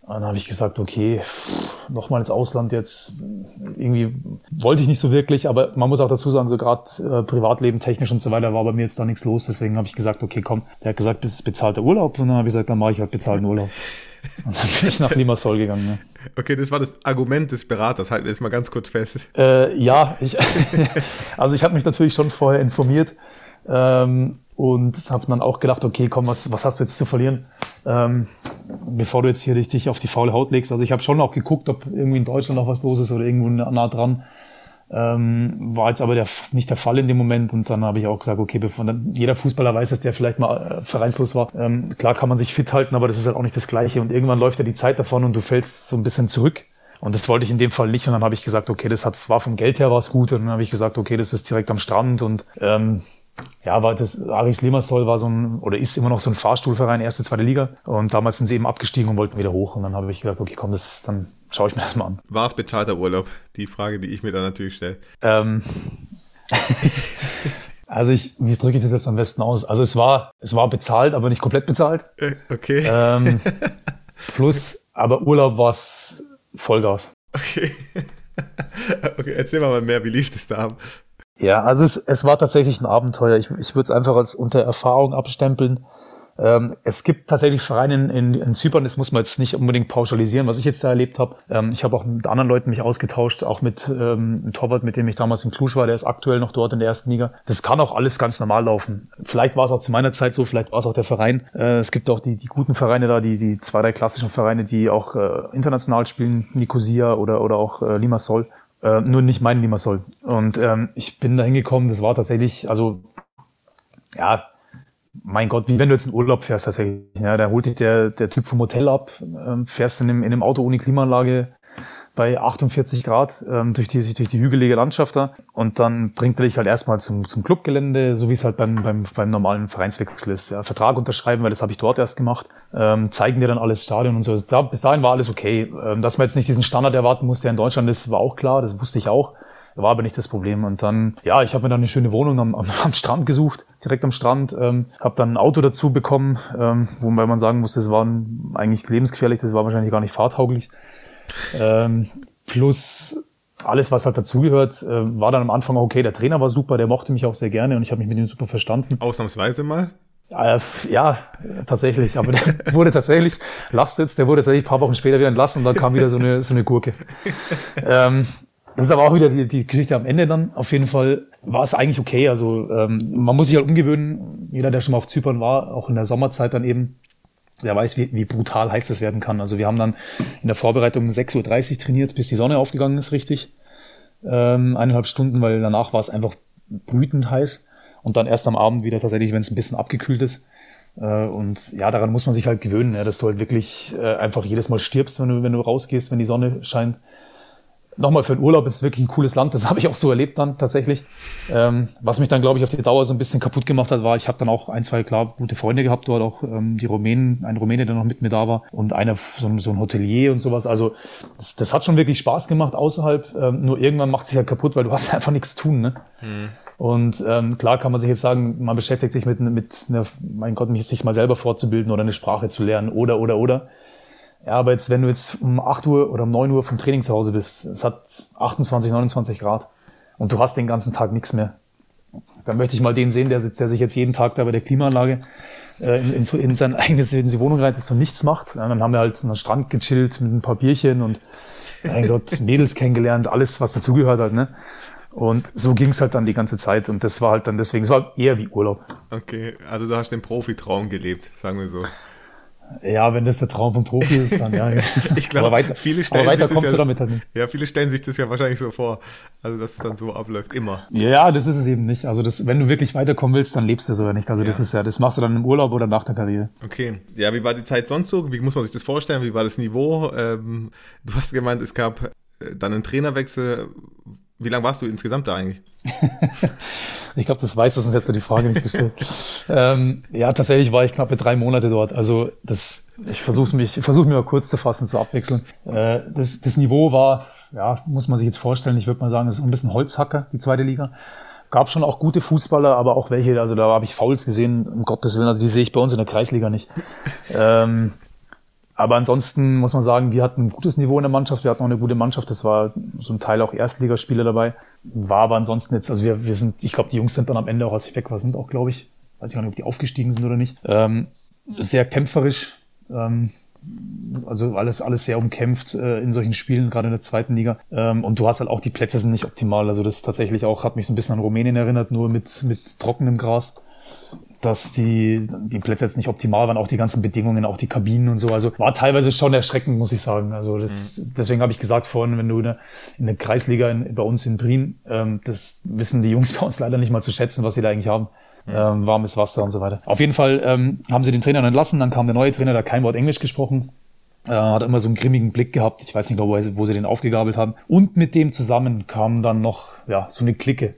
Und dann habe ich gesagt, okay, nochmal ins Ausland jetzt. Irgendwie wollte ich nicht so wirklich, aber man muss auch dazu sagen, so gerade äh, Privatleben, technisch und so weiter war bei mir jetzt da nichts los. Deswegen habe ich gesagt, okay, komm. Der hat gesagt, bis bezahlter Urlaub. Und dann habe ich gesagt, dann mache ich halt bezahlten Urlaub. Und dann bin ich nach Limassol gegangen. Ja. Okay, das war das Argument des Beraters. Halten wir jetzt mal ganz kurz fest. Äh, ja, ich, also ich habe mich natürlich schon vorher informiert. Ähm, und habe dann auch gedacht, okay, komm, was, was hast du jetzt zu verlieren, ähm, bevor du jetzt hier dich auf die faule Haut legst. Also ich habe schon auch geguckt, ob irgendwie in Deutschland noch was los ist oder irgendwo nah dran. Ähm, war jetzt aber der, nicht der Fall in dem Moment und dann habe ich auch gesagt, okay, bevor dann, jeder Fußballer weiß, dass der vielleicht mal äh, vereinslos war. Ähm, klar kann man sich fit halten, aber das ist halt auch nicht das Gleiche und irgendwann läuft ja die Zeit davon und du fällst so ein bisschen zurück. Und das wollte ich in dem Fall nicht und dann habe ich gesagt, okay, das hat, war vom Geld her war es gut und dann habe ich gesagt, okay, das ist direkt am Strand und ähm, ja, war das Aris Limassol war so ein oder ist immer noch so ein Fahrstuhlverein, erste, zweite Liga. Und damals sind sie eben abgestiegen und wollten wieder hoch. Und dann habe ich gedacht, okay, komm, das, dann schaue ich mir das mal an. War es bezahlter Urlaub? Die Frage, die ich mir dann natürlich stelle. Ähm, also ich, wie drücke ich das jetzt am besten aus? Also es war, es war bezahlt, aber nicht komplett bezahlt. Äh, okay. Ähm, plus, aber Urlaub war es Vollgas. Okay. okay, erzähl mal mehr, wie lief das da ab? Ja, also es, es war tatsächlich ein Abenteuer. Ich, ich würde es einfach als unter Erfahrung abstempeln. Ähm, es gibt tatsächlich Vereine in, in, in Zypern, das muss man jetzt nicht unbedingt pauschalisieren, was ich jetzt da erlebt habe. Ähm, ich habe auch mit anderen Leuten mich ausgetauscht, auch mit ähm, einem Torwart, mit dem ich damals in Cluj war, der ist aktuell noch dort in der ersten Liga. Das kann auch alles ganz normal laufen. Vielleicht war es auch zu meiner Zeit so, vielleicht war es auch der Verein. Äh, es gibt auch die, die guten Vereine da, die, die zwei, drei klassischen Vereine, die auch äh, international spielen, Nicosia oder, oder auch äh, Limassol. Äh, nur nicht meinen Limassol. Und ähm, ich bin da hingekommen, das war tatsächlich, also ja, mein Gott, wie wenn du jetzt in Urlaub fährst tatsächlich. Ja, da holt dich der, der Typ vom Hotel ab, ähm, fährst in einem, in einem Auto ohne Klimaanlage bei 48 Grad ähm, durch, die, durch die hügelige Landschaft da und dann bringt er dich halt erstmal zum, zum Clubgelände, so wie es halt beim, beim, beim normalen Vereinswechsel ist. Ja, Vertrag unterschreiben, weil das habe ich dort erst gemacht, ähm, zeigen dir dann alles Stadion und so. Also da, bis dahin war alles okay. Ähm, dass man jetzt nicht diesen Standard erwarten muss, der in Deutschland ist, war auch klar, das wusste ich auch. War aber nicht das Problem. Und dann, ja, ich habe mir dann eine schöne Wohnung am, am, am Strand gesucht, direkt am Strand. Ähm, habe dann ein Auto dazu bekommen, ähm, wobei man sagen muss, das war eigentlich lebensgefährlich, das war wahrscheinlich gar nicht fahrtauglich. Ähm, plus alles, was halt dazugehört, äh, war dann am Anfang auch okay. Der Trainer war super, der mochte mich auch sehr gerne und ich habe mich mit ihm super verstanden. Ausnahmsweise mal? Äh, ja, tatsächlich. Aber der wurde tatsächlich, lachst jetzt, der wurde tatsächlich ein paar Wochen später wieder entlassen und dann kam wieder so eine, so eine Gurke. Ähm, das ist aber auch wieder die, die Geschichte am Ende dann. Auf jeden Fall war es eigentlich okay. Also ähm, man muss sich halt umgewöhnen. Jeder, der schon mal auf Zypern war, auch in der Sommerzeit dann eben, der weiß, wie, wie brutal heiß das werden kann. Also wir haben dann in der Vorbereitung 6.30 Uhr trainiert, bis die Sonne aufgegangen ist, richtig. Ähm, eineinhalb Stunden, weil danach war es einfach brütend heiß. Und dann erst am Abend wieder tatsächlich, wenn es ein bisschen abgekühlt ist. Äh, und ja, daran muss man sich halt gewöhnen, ja, dass du halt wirklich äh, einfach jedes Mal stirbst, wenn du, wenn du rausgehst, wenn die Sonne scheint nochmal für den Urlaub ist es wirklich ein cooles Land. Das habe ich auch so erlebt dann tatsächlich. Ähm, was mich dann, glaube ich, auf die Dauer so ein bisschen kaputt gemacht hat, war, ich habe dann auch ein, zwei klar gute Freunde gehabt dort, auch ähm, die Rumänen, ein Rumäne, der noch mit mir da war und einer so, so ein Hotelier und sowas. Also das, das hat schon wirklich Spaß gemacht außerhalb. Ähm, nur irgendwann macht sich halt kaputt, weil du hast einfach nichts zu tun. Ne? Mhm. Und ähm, klar kann man sich jetzt sagen, man beschäftigt sich mit, mit einer, mein Gott, mich sich mal selber fortzubilden oder eine Sprache zu lernen oder, oder, oder. Ja, aber jetzt, wenn du jetzt um 8 Uhr oder um 9 Uhr vom Training zu Hause bist, es hat 28, 29 Grad und du hast den ganzen Tag nichts mehr. Dann möchte ich mal den sehen, der, der sich jetzt jeden Tag da bei der Klimaanlage äh, in, in, in sein eigenes in die Wohnung reinsetzt und nichts macht. Ja, dann haben wir halt einen Strand gechillt mit ein paar Bierchen und mein Gott, Mädels kennengelernt, alles, was dazugehört hat. Ne? Und so ging es halt dann die ganze Zeit. Und das war halt dann deswegen, es war eher wie Urlaub. Okay, also du hast den Profitraum gelebt, sagen wir so. Ja, wenn das der Traum vom Profi ist, dann ja. ich glaube, weiter, viele stellen aber weiter kommst ja, du damit halt nicht. Ja, viele stellen sich das ja wahrscheinlich so vor, also dass es dann so abläuft, immer. Ja, das ist es eben nicht. Also das, wenn du wirklich weiterkommen willst, dann lebst du so nicht. Also ja. das ist ja, das machst du dann im Urlaub oder nach der Karriere. Okay. Ja, wie war die Zeit sonst so? Wie muss man sich das vorstellen? Wie war das Niveau? Ähm, du hast gemeint, es gab äh, dann einen Trainerwechsel. Wie lange warst du insgesamt da eigentlich? ich glaube, das weiß, das ist jetzt so die Frage nicht gestellt. ähm, ja, tatsächlich war ich knappe drei Monate dort. Also das, ich versuche mich, ich versuche mir mal kurz zu fassen, zu abwechseln. Äh, das, das Niveau war, ja, muss man sich jetzt vorstellen. Ich würde mal sagen, das ist ein bisschen Holzhacker, die zweite Liga. Gab schon auch gute Fußballer, aber auch welche, also da habe ich Fouls gesehen, um Gottes Willen, also die sehe ich bei uns in der Kreisliga nicht. ähm, aber ansonsten muss man sagen, wir hatten ein gutes Niveau in der Mannschaft. Wir hatten auch eine gute Mannschaft. Das war so ein Teil auch Erstligaspieler dabei. War aber ansonsten jetzt, also wir, wir sind, ich glaube, die Jungs sind dann am Ende auch, als ich weg war, sind auch, glaube ich, weiß ich gar nicht, ob die aufgestiegen sind oder nicht. Ähm, sehr kämpferisch. Ähm, also alles, alles sehr umkämpft äh, in solchen Spielen, gerade in der zweiten Liga. Ähm, und du hast halt auch, die Plätze sind nicht optimal. Also das tatsächlich auch, hat mich so ein bisschen an Rumänien erinnert, nur mit, mit trockenem Gras dass die, die Plätze jetzt nicht optimal waren, auch die ganzen Bedingungen, auch die Kabinen und so. Also war teilweise schon erschreckend, muss ich sagen. Also das, mhm. deswegen habe ich gesagt vorhin, wenn du in der, in der Kreisliga in, bei uns in Brien, ähm, das wissen die Jungs bei uns leider nicht mal zu schätzen, was sie da eigentlich haben. Mhm. Ähm, warmes Wasser und so weiter. Auf jeden Fall ähm, haben sie den Trainer entlassen, dann kam der neue Trainer, der hat kein Wort Englisch gesprochen. Äh, hat immer so einen grimmigen Blick gehabt. Ich weiß nicht, wo, wo sie den aufgegabelt haben. Und mit dem zusammen kam dann noch ja so eine Clique.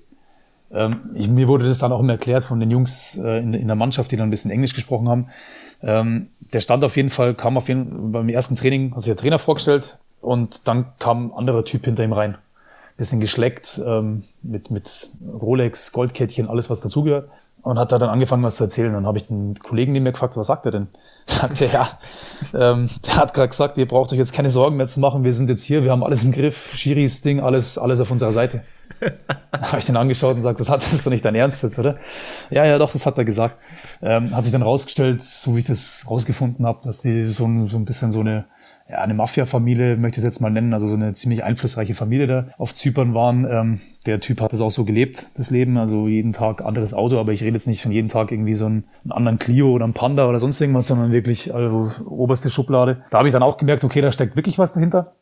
Ähm, ich, mir wurde das dann auch immer erklärt von den Jungs äh, in, in, der Mannschaft, die dann ein bisschen Englisch gesprochen haben. Ähm, der stand auf jeden Fall, kam auf jeden beim ersten Training, hat sich der Trainer vorgestellt und dann kam ein anderer Typ hinter ihm rein. Bisschen geschleckt, ähm, mit, mit Rolex, Goldkettchen, alles was dazugehört. Und hat da dann angefangen, was zu erzählen. Dann habe ich den Kollegen neben mir gefragt, was sagt er denn? Sagte er, ja, ähm, der hat gerade gesagt, ihr braucht euch jetzt keine Sorgen mehr zu machen, wir sind jetzt hier, wir haben alles im Griff, Schiris Ding, alles, alles auf unserer Seite. habe ich den angeschaut und gesagt, das, hat, das ist doch nicht dein Ernst jetzt, oder? Ja, ja, doch, das hat er gesagt. Ähm, hat sich dann rausgestellt, so wie ich das rausgefunden habe, dass die so ein, so ein bisschen so eine ja, eine Mafia-Familie, möchte ich es jetzt mal nennen, also so eine ziemlich einflussreiche Familie da auf Zypern waren. Ähm, der Typ hat das auch so gelebt, das Leben, also jeden Tag anderes Auto, aber ich rede jetzt nicht von jeden Tag irgendwie so einen, einen anderen Clio oder einen Panda oder sonst irgendwas, sondern wirklich also, oberste Schublade. Da habe ich dann auch gemerkt, okay, da steckt wirklich was dahinter.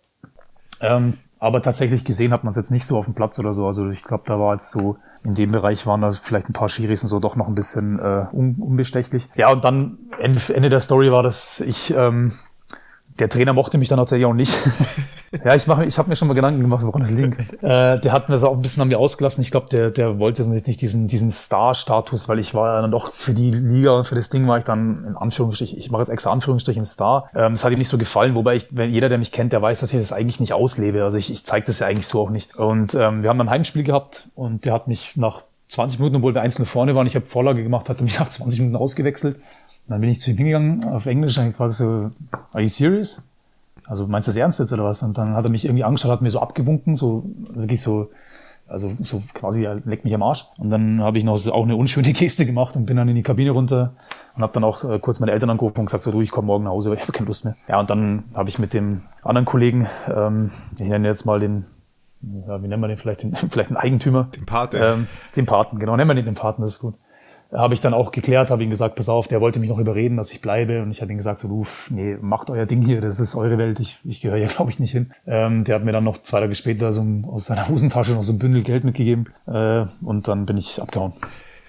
Ähm, aber tatsächlich gesehen hat man es jetzt nicht so auf dem Platz oder so. Also ich glaube, da war jetzt so, in dem Bereich waren da vielleicht ein paar Schiris und so doch noch ein bisschen äh, un unbestechlich. Ja, und dann Ende der Story war, dass ich ähm, der Trainer mochte mich dann tatsächlich auch nicht. ja, ich mache, ich habe mir schon mal Gedanken gemacht, woran das liegen kann. Äh, der hat mir das auch ein bisschen an mir ausgelassen. Ich glaube, der, der wollte nicht diesen, diesen Star-Status, weil ich war ja dann doch für die Liga und für das Ding war ich dann in Anführungsstrichen, ich mache jetzt extra Anführungsstrichen Star. Ähm, das hat ihm nicht so gefallen, wobei ich, wenn jeder, der mich kennt, der weiß, dass ich das eigentlich nicht auslebe. Also ich, ich zeige das ja eigentlich so auch nicht. Und ähm, wir haben dann ein Heimspiel gehabt und der hat mich nach 20 Minuten, obwohl wir einzeln vorne waren, ich habe Vorlage gemacht, hat mich nach 20 Minuten ausgewechselt. Dann bin ich zu ihm hingegangen auf Englisch und ich frage so, are you serious? Also meinst du das ernst jetzt oder was? Und dann hat er mich irgendwie angeschaut, hat mir so abgewunken, so wirklich so, also so quasi, leckt mich am Arsch. Und dann habe ich noch auch eine unschöne Geste gemacht und bin dann in die Kabine runter und habe dann auch äh, kurz meine Eltern angerufen und gesagt, so du, ich komme morgen nach Hause, weil ich habe keine Lust mehr. Ja, und dann habe ich mit dem anderen Kollegen, ähm, ich nenne jetzt mal den ja, wie nennen wir den vielleicht, den, vielleicht einen Eigentümer. Den Paten. Ähm, den Paten, genau, nennen wir den den Paten, das ist gut habe ich dann auch geklärt, habe ihm gesagt, pass auf, der wollte mich noch überreden, dass ich bleibe. Und ich habe ihm gesagt, so, du, nee, macht euer Ding hier, das ist eure Welt, ich, ich gehöre hier, glaube ich, nicht hin. Ähm, der hat mir dann noch zwei Tage später so ein, aus seiner Hosentasche noch so ein Bündel Geld mitgegeben äh, und dann bin ich abgehauen.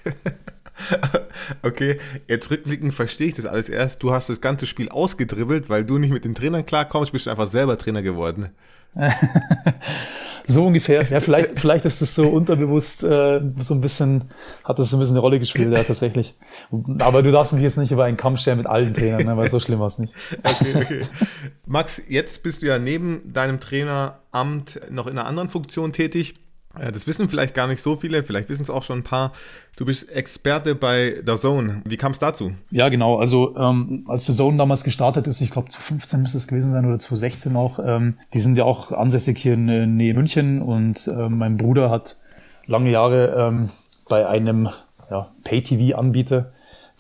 okay, jetzt rückblickend verstehe ich das alles erst. Du hast das ganze Spiel ausgedribbelt, weil du nicht mit den Trainern klarkommst, bist du einfach selber Trainer geworden. So ungefähr. Ja, vielleicht, vielleicht ist das so unterbewusst äh, so ein bisschen, hat das so ein bisschen eine Rolle gespielt, ja, tatsächlich. Aber du darfst mich jetzt nicht über einen Kamm stellen mit allen Trainern, ne, weil so schlimm war es nicht. Okay, okay. Max, jetzt bist du ja neben deinem Traineramt noch in einer anderen Funktion tätig. Äh, das wissen vielleicht gar nicht so viele, vielleicht wissen es auch schon ein paar. Du bist Experte bei der Zone. Wie kam es dazu? Ja, genau. Also ähm, als der Zone damals gestartet ist, ich glaube zu 15 müsste es gewesen sein oder zu 16 auch, ähm, die sind ja auch ansässig hier in der Nähe München und äh, mein Bruder hat lange Jahre ähm, bei einem ja, Pay-TV-Anbieter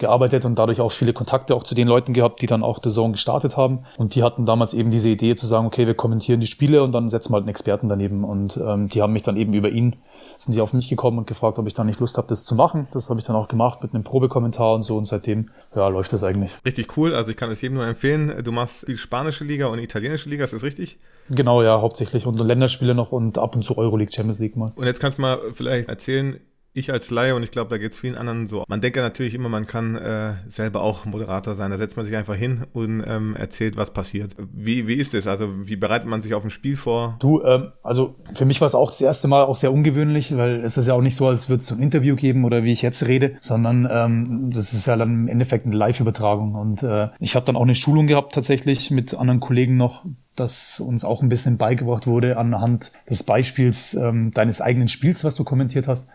gearbeitet und dadurch auch viele Kontakte auch zu den Leuten gehabt, die dann auch The Zone gestartet haben. Und die hatten damals eben diese Idee zu sagen, okay, wir kommentieren die Spiele und dann setzen wir halt einen Experten daneben. Und ähm, die haben mich dann eben über ihn, sind die auf mich gekommen und gefragt, ob ich dann nicht Lust habe, das zu machen. Das habe ich dann auch gemacht mit einem Probekommentar und so. Und seitdem, ja, läuft das eigentlich. Richtig cool. Also ich kann es jedem nur empfehlen. Du machst die spanische Liga und die italienische Liga, ist das richtig? Genau, ja, hauptsächlich. Und Länderspiele noch und ab und zu Euroleague, Champions League mal. Und jetzt kannst du mal vielleicht erzählen, ich als Laie und ich glaube, da geht es vielen anderen so. Man denkt ja natürlich immer, man kann äh, selber auch Moderator sein. Da setzt man sich einfach hin und ähm, erzählt, was passiert. Wie, wie ist es? Also wie bereitet man sich auf ein Spiel vor? Du, ähm, also für mich war es auch das erste Mal auch sehr ungewöhnlich, weil es ist ja auch nicht so, als würde es so ein Interview geben oder wie ich jetzt rede, sondern ähm, das ist ja dann im Endeffekt eine Live-Übertragung. Und äh, ich habe dann auch eine Schulung gehabt tatsächlich mit anderen Kollegen noch, dass uns auch ein bisschen beigebracht wurde anhand des Beispiels ähm, deines eigenen Spiels, was du kommentiert hast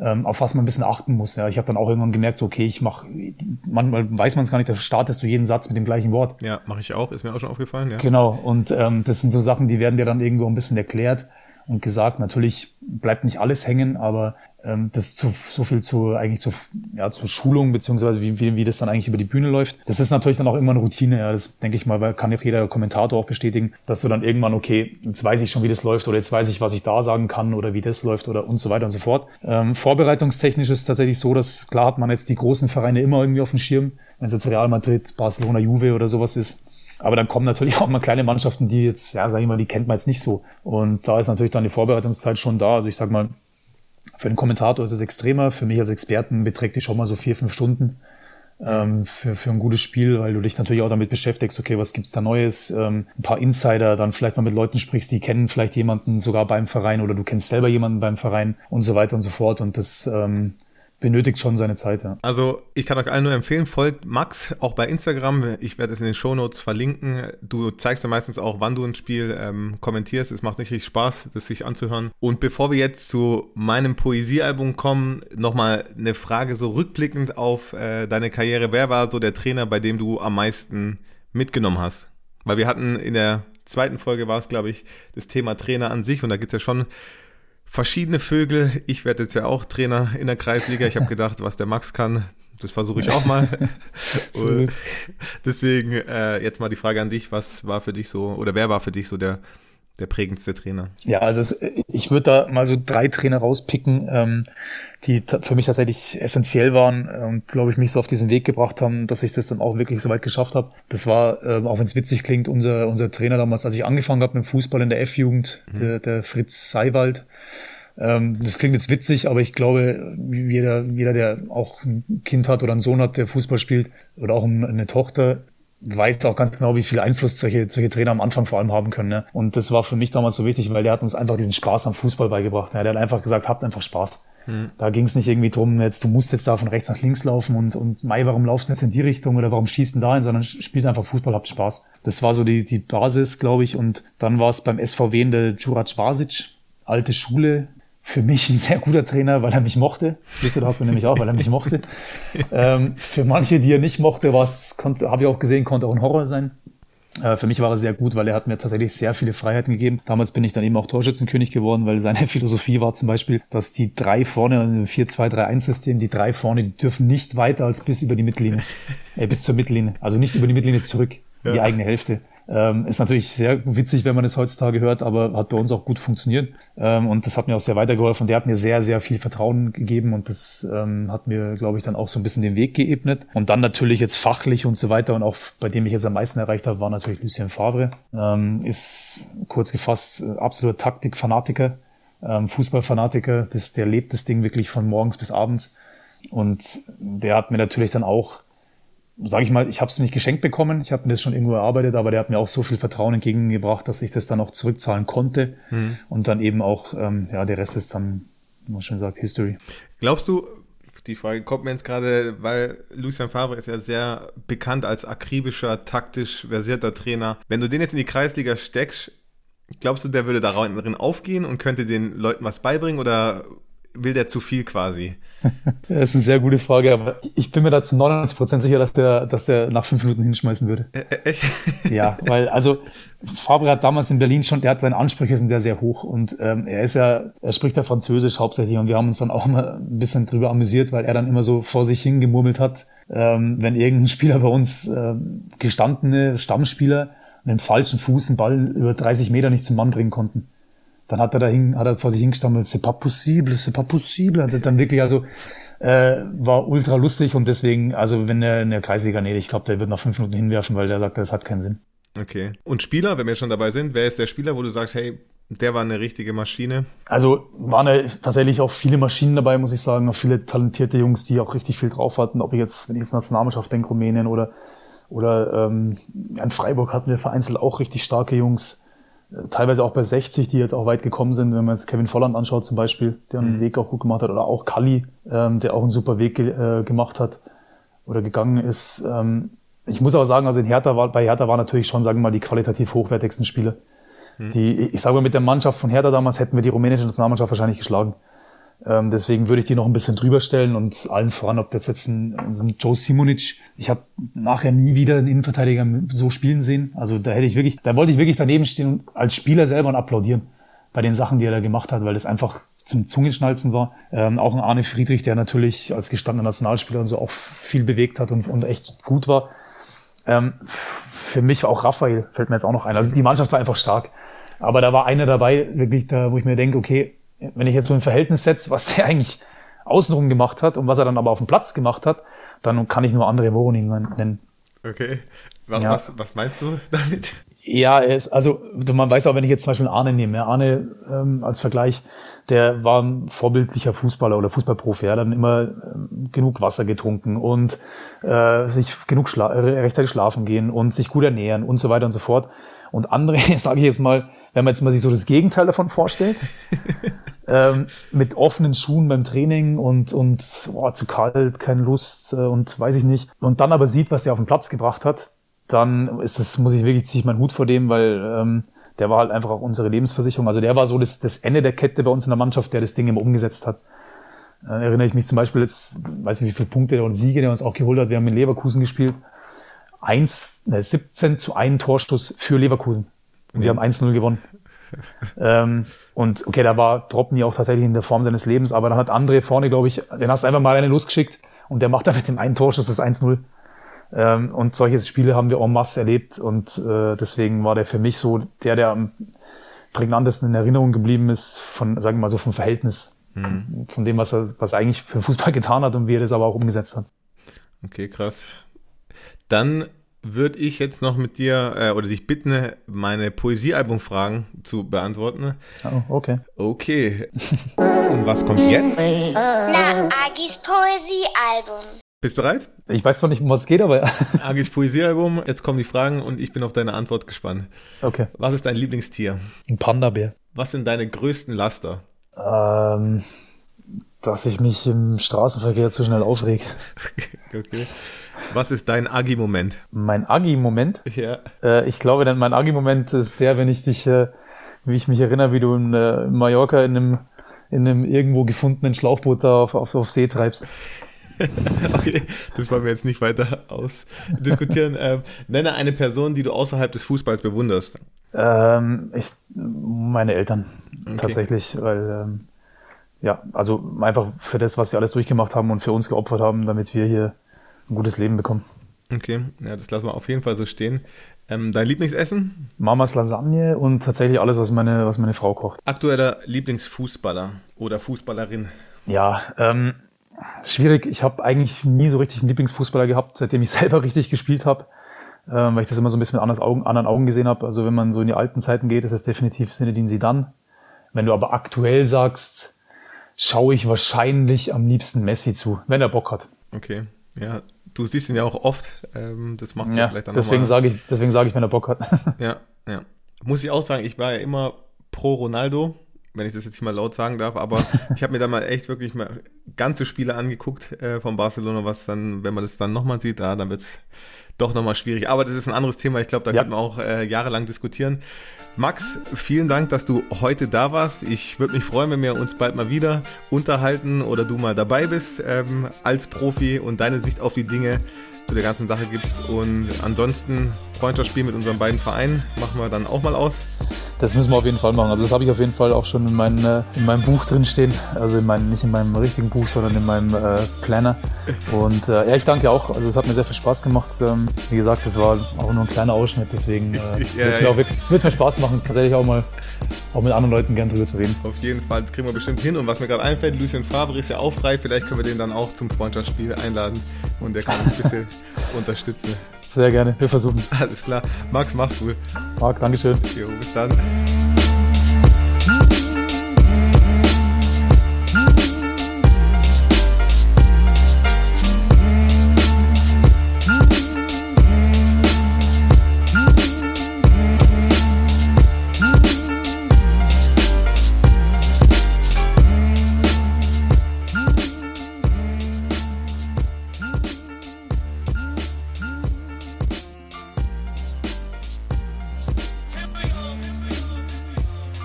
ähm, auf was man ein bisschen achten muss. Ja, ich habe dann auch irgendwann gemerkt, so okay, ich mache, manchmal weiß man es gar nicht, da startest du jeden Satz mit dem gleichen Wort. Ja, mache ich auch, ist mir auch schon aufgefallen. Ja. Genau, und ähm, das sind so Sachen, die werden dir dann irgendwo ein bisschen erklärt und gesagt. Natürlich bleibt nicht alles hängen, aber das ist zu, so viel zu eigentlich zu, ja, zur Schulung, beziehungsweise wie, wie, wie das dann eigentlich über die Bühne läuft. Das ist natürlich dann auch irgendwann Routine, ja. Das denke ich mal, weil kann auch jeder Kommentator auch bestätigen, dass du dann irgendwann, okay, jetzt weiß ich schon, wie das läuft oder jetzt weiß ich, was ich da sagen kann oder wie das läuft oder und so weiter und so fort. Ähm, vorbereitungstechnisch ist tatsächlich so, dass klar hat man jetzt die großen Vereine immer irgendwie auf dem Schirm, wenn es jetzt Real Madrid, Barcelona, Juve oder sowas ist. Aber dann kommen natürlich auch mal kleine Mannschaften, die jetzt, ja, sag ich mal, die kennt man jetzt nicht so. Und da ist natürlich dann die Vorbereitungszeit schon da. Also ich sag mal, für den Kommentator ist es extremer, für mich als Experten beträgt die schon mal so vier, fünf Stunden ähm, für, für ein gutes Spiel, weil du dich natürlich auch damit beschäftigst, okay, was gibt's da Neues, ähm, ein paar Insider, dann vielleicht mal mit Leuten sprichst, die kennen vielleicht jemanden sogar beim Verein oder du kennst selber jemanden beim Verein und so weiter und so fort. Und das ähm, benötigt schon seine Zeit, ja. Also ich kann euch allen nur empfehlen, folgt Max auch bei Instagram. Ich werde es in den Shownotes verlinken. Du zeigst ja meistens auch, wann du ein Spiel ähm, kommentierst. Es macht richtig Spaß, das sich anzuhören. Und bevor wir jetzt zu meinem Poesiealbum kommen, nochmal eine Frage so rückblickend auf äh, deine Karriere. Wer war so der Trainer, bei dem du am meisten mitgenommen hast? Weil wir hatten in der zweiten Folge war es, glaube ich, das Thema Trainer an sich und da gibt es ja schon verschiedene Vögel. Ich werde jetzt ja auch Trainer in der Kreisliga. Ich habe gedacht, was der Max kann, das versuche ich auch mal. deswegen äh, jetzt mal die Frage an dich, was war für dich so, oder wer war für dich so der, der prägendste Trainer? Ja, also es, ich würde da mal so drei Trainer rauspicken, ähm, die für mich tatsächlich essentiell waren und glaube ich mich so auf diesen Weg gebracht haben, dass ich das dann auch wirklich so weit geschafft habe. Das war, ähm, auch wenn es witzig klingt, unser unser Trainer damals, als ich angefangen habe mit dem Fußball in der F-Jugend, mhm. der, der Fritz Seiwald. Ähm, das klingt jetzt witzig, aber ich glaube, jeder, jeder, der auch ein Kind hat oder einen Sohn hat, der Fußball spielt oder auch eine Tochter, weiß auch ganz genau, wie viel Einfluss solche, solche Trainer am Anfang vor allem haben können. Ne? Und das war für mich damals so wichtig, weil der hat uns einfach diesen Spaß am Fußball beigebracht. Ne? Der hat einfach gesagt, habt einfach Spaß. Mhm. Da ging es nicht irgendwie drum, jetzt du musst jetzt da von rechts nach links laufen und, und Mai, warum laufst du jetzt in die Richtung oder warum schießt du dahin, sondern spielt einfach Fußball, habt Spaß. Das war so die, die Basis, glaube ich. Und dann war es beim SVW in der Jurac Vasic, alte Schule, für mich ein sehr guter Trainer, weil er mich mochte. Siehst du, da hast du nämlich auch, weil er mich mochte. ähm, für manche, die er nicht mochte, habe ich auch gesehen, konnte auch ein Horror sein. Äh, für mich war er sehr gut, weil er hat mir tatsächlich sehr viele Freiheiten gegeben. Damals bin ich dann eben auch Torschützenkönig geworden, weil seine Philosophie war zum Beispiel, dass die drei vorne im 4-2-3-1-System, die drei vorne, die dürfen nicht weiter als bis über die Mittellinie, äh, bis zur Mittellinie. Also nicht über die Mittellinie zurück, in die eigene Hälfte. Ähm, ist natürlich sehr witzig, wenn man es heutzutage hört, aber hat bei uns auch gut funktioniert. Ähm, und das hat mir auch sehr weitergeholfen. Der hat mir sehr, sehr viel Vertrauen gegeben und das ähm, hat mir, glaube ich, dann auch so ein bisschen den Weg geebnet. Und dann natürlich jetzt fachlich und so weiter und auch bei dem ich jetzt am meisten erreicht habe, war natürlich Lucien Favre. Ähm, ist kurz gefasst äh, absoluter Taktikfanatiker, ähm, Fußballfanatiker. Das, der lebt das Ding wirklich von morgens bis abends. Und der hat mir natürlich dann auch sage ich mal, ich habe es nicht geschenkt bekommen, ich habe mir das schon irgendwo erarbeitet, aber der hat mir auch so viel Vertrauen entgegengebracht, dass ich das dann auch zurückzahlen konnte mhm. und dann eben auch, ähm, ja, der Rest ist dann, wie man schon sagt, History. Glaubst du, die Frage kommt mir jetzt gerade, weil Lucien Favre ist ja sehr bekannt als akribischer, taktisch versierter Trainer. Wenn du den jetzt in die Kreisliga steckst, Glaubst du, der würde darin aufgehen und könnte den Leuten was beibringen oder will der zu viel quasi? das ist eine sehr gute Frage, aber ich bin mir da zu 99% sicher, dass der, dass der nach fünf Minuten hinschmeißen würde. echt? Ja, weil, also, Fabre hat damals in Berlin schon, der hat seine Ansprüche sind ja sehr hoch und ähm, er ist ja, er spricht ja Französisch hauptsächlich und wir haben uns dann auch mal ein bisschen drüber amüsiert, weil er dann immer so vor sich hingemurmelt hat, ähm, wenn irgendein Spieler bei uns, ähm, gestandene Stammspieler, mit dem falschen Fuß einen Ball über 30 Meter nicht zum Mann bringen konnten dann hat er da hin, hat er vor sich hingestammelt, c'est pas possible, c'est pas possible. Hat dann wirklich also äh, war ultra lustig und deswegen, also wenn er in der Kreisliga, nee, ich glaube, der wird nach fünf Minuten hinwerfen, weil der sagt, das hat keinen Sinn. Okay. Und Spieler, wenn wir schon dabei sind, wer ist der Spieler, wo du sagst, hey, der war eine richtige Maschine? Also waren ja tatsächlich auch viele Maschinen dabei, muss ich sagen, auch viele talentierte Jungs, die auch richtig viel drauf hatten. Ob ich jetzt, wenn ich jetzt Nationalmannschaft denke, Rumänien oder oder ähm, in Freiburg hatten wir vereinzelt auch richtig starke Jungs teilweise auch bei 60, die jetzt auch weit gekommen sind, wenn man jetzt Kevin Volland anschaut zum Beispiel, der einen mhm. Weg auch gut gemacht hat, oder auch Kalli, ähm, der auch einen super Weg äh, gemacht hat oder gegangen ist. Ähm, ich muss aber sagen, also in Hertha war, bei Hertha war natürlich schon, sagen wir mal, die qualitativ hochwertigsten Spiele. Mhm. Die, ich sage mal, mit der Mannschaft von Hertha damals hätten wir die rumänische Nationalmannschaft wahrscheinlich geschlagen. Ähm, deswegen würde ich die noch ein bisschen drüber stellen und allen voran, ob das jetzt ein, ein Joe Simonic, ich habe nachher nie wieder einen Innenverteidiger so spielen sehen. Also da hätte ich wirklich, da wollte ich wirklich daneben stehen und als Spieler selber und applaudieren bei den Sachen, die er da gemacht hat, weil das einfach zum Zungenschnalzen war. Ähm, auch ein Arne Friedrich, der natürlich als gestandener Nationalspieler und so auch viel bewegt hat und, und echt gut war. Ähm, für mich auch Raphael, fällt mir jetzt auch noch ein. Also die Mannschaft war einfach stark. Aber da war einer dabei, wirklich da, wo ich mir denke, okay, wenn ich jetzt so ein Verhältnis setze, was der eigentlich außenrum gemacht hat und was er dann aber auf dem Platz gemacht hat, dann kann ich nur andere Voronin nennen. Okay. Was, ja. was, was meinst du damit? Ja, ist, also man weiß auch, wenn ich jetzt zum Beispiel Arne nehme, Arne ähm, als Vergleich, der war ein vorbildlicher Fußballer oder Fußballprofi, er hat dann immer ähm, genug Wasser getrunken und äh, sich genug schla rechtzeitig schlafen gehen und sich gut ernähren und so weiter und so fort. Und andere, sage ich jetzt mal, wenn man jetzt mal sich so das Gegenteil davon vorstellt, ähm, mit offenen Schuhen beim Training und, und oh, zu kalt, keine Lust äh, und weiß ich nicht, und dann aber sieht, was der auf den Platz gebracht hat, dann ist das, muss ich wirklich, ziehe ich meinen Hut vor dem, weil ähm, der war halt einfach auch unsere Lebensversicherung. Also der war so das, das Ende der Kette bei uns in der Mannschaft, der das Ding immer umgesetzt hat. Äh, erinnere ich mich zum Beispiel jetzt, weiß nicht wie viele Punkte und Siege der uns auch geholt hat. Wir haben in Leverkusen gespielt. Eins, ne, 17 zu 1 Torschuss für Leverkusen. Und wir haben 1-0 gewonnen. ähm, und okay, da war Dropny auch tatsächlich in der Form seines Lebens, aber dann hat André vorne, glaube ich, den hast du einfach mal eine losgeschickt und der macht da mit dem einen Torschuss das 1-0. Ähm, und solche Spiele haben wir en masse erlebt und äh, deswegen war der für mich so der, der am prägnantesten in Erinnerung geblieben ist, von, sagen wir mal so, vom Verhältnis, mhm. von dem, was er, was er eigentlich für den Fußball getan hat und wie er das aber auch umgesetzt hat. Okay, krass. Dann würde ich jetzt noch mit dir äh, oder dich bitten, meine Poesiealbum-Fragen zu beantworten. Oh, okay. Okay. Und was kommt jetzt? Na, Agis Poesiealbum. Bist du bereit? Ich weiß zwar nicht, um was es geht, aber. Agis Poesiealbum, jetzt kommen die Fragen und ich bin auf deine Antwort gespannt. Okay. Was ist dein Lieblingstier? Ein Panda-Bär. Was sind deine größten Laster? Ähm, dass ich mich im Straßenverkehr zu schnell aufreg. okay. Was ist dein Agi-Moment? Mein Agi-Moment? Ja. Äh, ich glaube, denn mein Agi-Moment ist der, wenn ich dich, äh, wie ich mich erinnere, wie du in, äh, Mallorca in einem, in einem irgendwo gefundenen Schlauchboot da auf, auf, auf See treibst. okay, das wollen wir jetzt nicht weiter ausdiskutieren. ähm, nenne eine Person, die du außerhalb des Fußballs bewunderst. Ähm, ich, meine Eltern, okay. tatsächlich, weil, ähm, ja, also einfach für das, was sie alles durchgemacht haben und für uns geopfert haben, damit wir hier ein gutes Leben bekommen. Okay, ja, das lassen wir auf jeden Fall so stehen. Ähm, dein Lieblingsessen? Mamas Lasagne und tatsächlich alles, was meine, was meine Frau kocht. Aktueller Lieblingsfußballer oder Fußballerin? Ja, ähm, schwierig. Ich habe eigentlich nie so richtig einen Lieblingsfußballer gehabt, seitdem ich selber richtig gespielt habe, ähm, weil ich das immer so ein bisschen mit anderen Augen, anderen Augen gesehen habe. Also wenn man so in die alten Zeiten geht, ist es definitiv Sinedin Sidan. Wenn du aber aktuell sagst, schaue ich wahrscheinlich am liebsten Messi zu, wenn er Bock hat. Okay, ja, du siehst ihn ja auch oft. Ähm, das macht ja, vielleicht dann deswegen sage ich, deswegen sage ich, wenn er Bock hat. ja, ja. Muss ich auch sagen, ich war ja immer pro Ronaldo wenn ich das jetzt mal laut sagen darf, aber ich habe mir da mal echt wirklich mal ganze Spiele angeguckt äh, von Barcelona, was dann, wenn man das dann nochmal sieht, ah, dann wird's, doch nochmal schwierig. Aber das ist ein anderes Thema. Ich glaube, da ja. könnten wir auch äh, jahrelang diskutieren. Max, vielen Dank, dass du heute da warst. Ich würde mich freuen, wenn wir uns bald mal wieder unterhalten oder du mal dabei bist ähm, als Profi und deine Sicht auf die Dinge zu der ganzen Sache gibst. Und ansonsten Freundschaftsspiel mit unseren beiden Vereinen machen wir dann auch mal aus. Das müssen wir auf jeden Fall machen. Also das habe ich auf jeden Fall auch schon in, mein, äh, in meinem Buch drin stehen. Also in meinem, nicht in meinem richtigen Buch, sondern in meinem äh, Planner. Und äh, ja, ich danke auch. Also es hat mir sehr viel Spaß gemacht. Ähm, wie gesagt, das war auch nur ein kleiner Ausschnitt. Deswegen äh, würde es mir, Spaß machen, tatsächlich auch mal auch mit anderen Leuten gern drüber zu reden. Auf jeden Fall, das kriegen wir bestimmt hin. Und was mir gerade einfällt, Lucien Favre ist ja auch frei. Vielleicht können wir den dann auch zum Freundschaftsspiel einladen und der kann uns ein bisschen unterstützen. Sehr gerne, wir versuchen es. Alles klar. Max, mach's gut. Marc, Dankeschön. Jo, bis dann.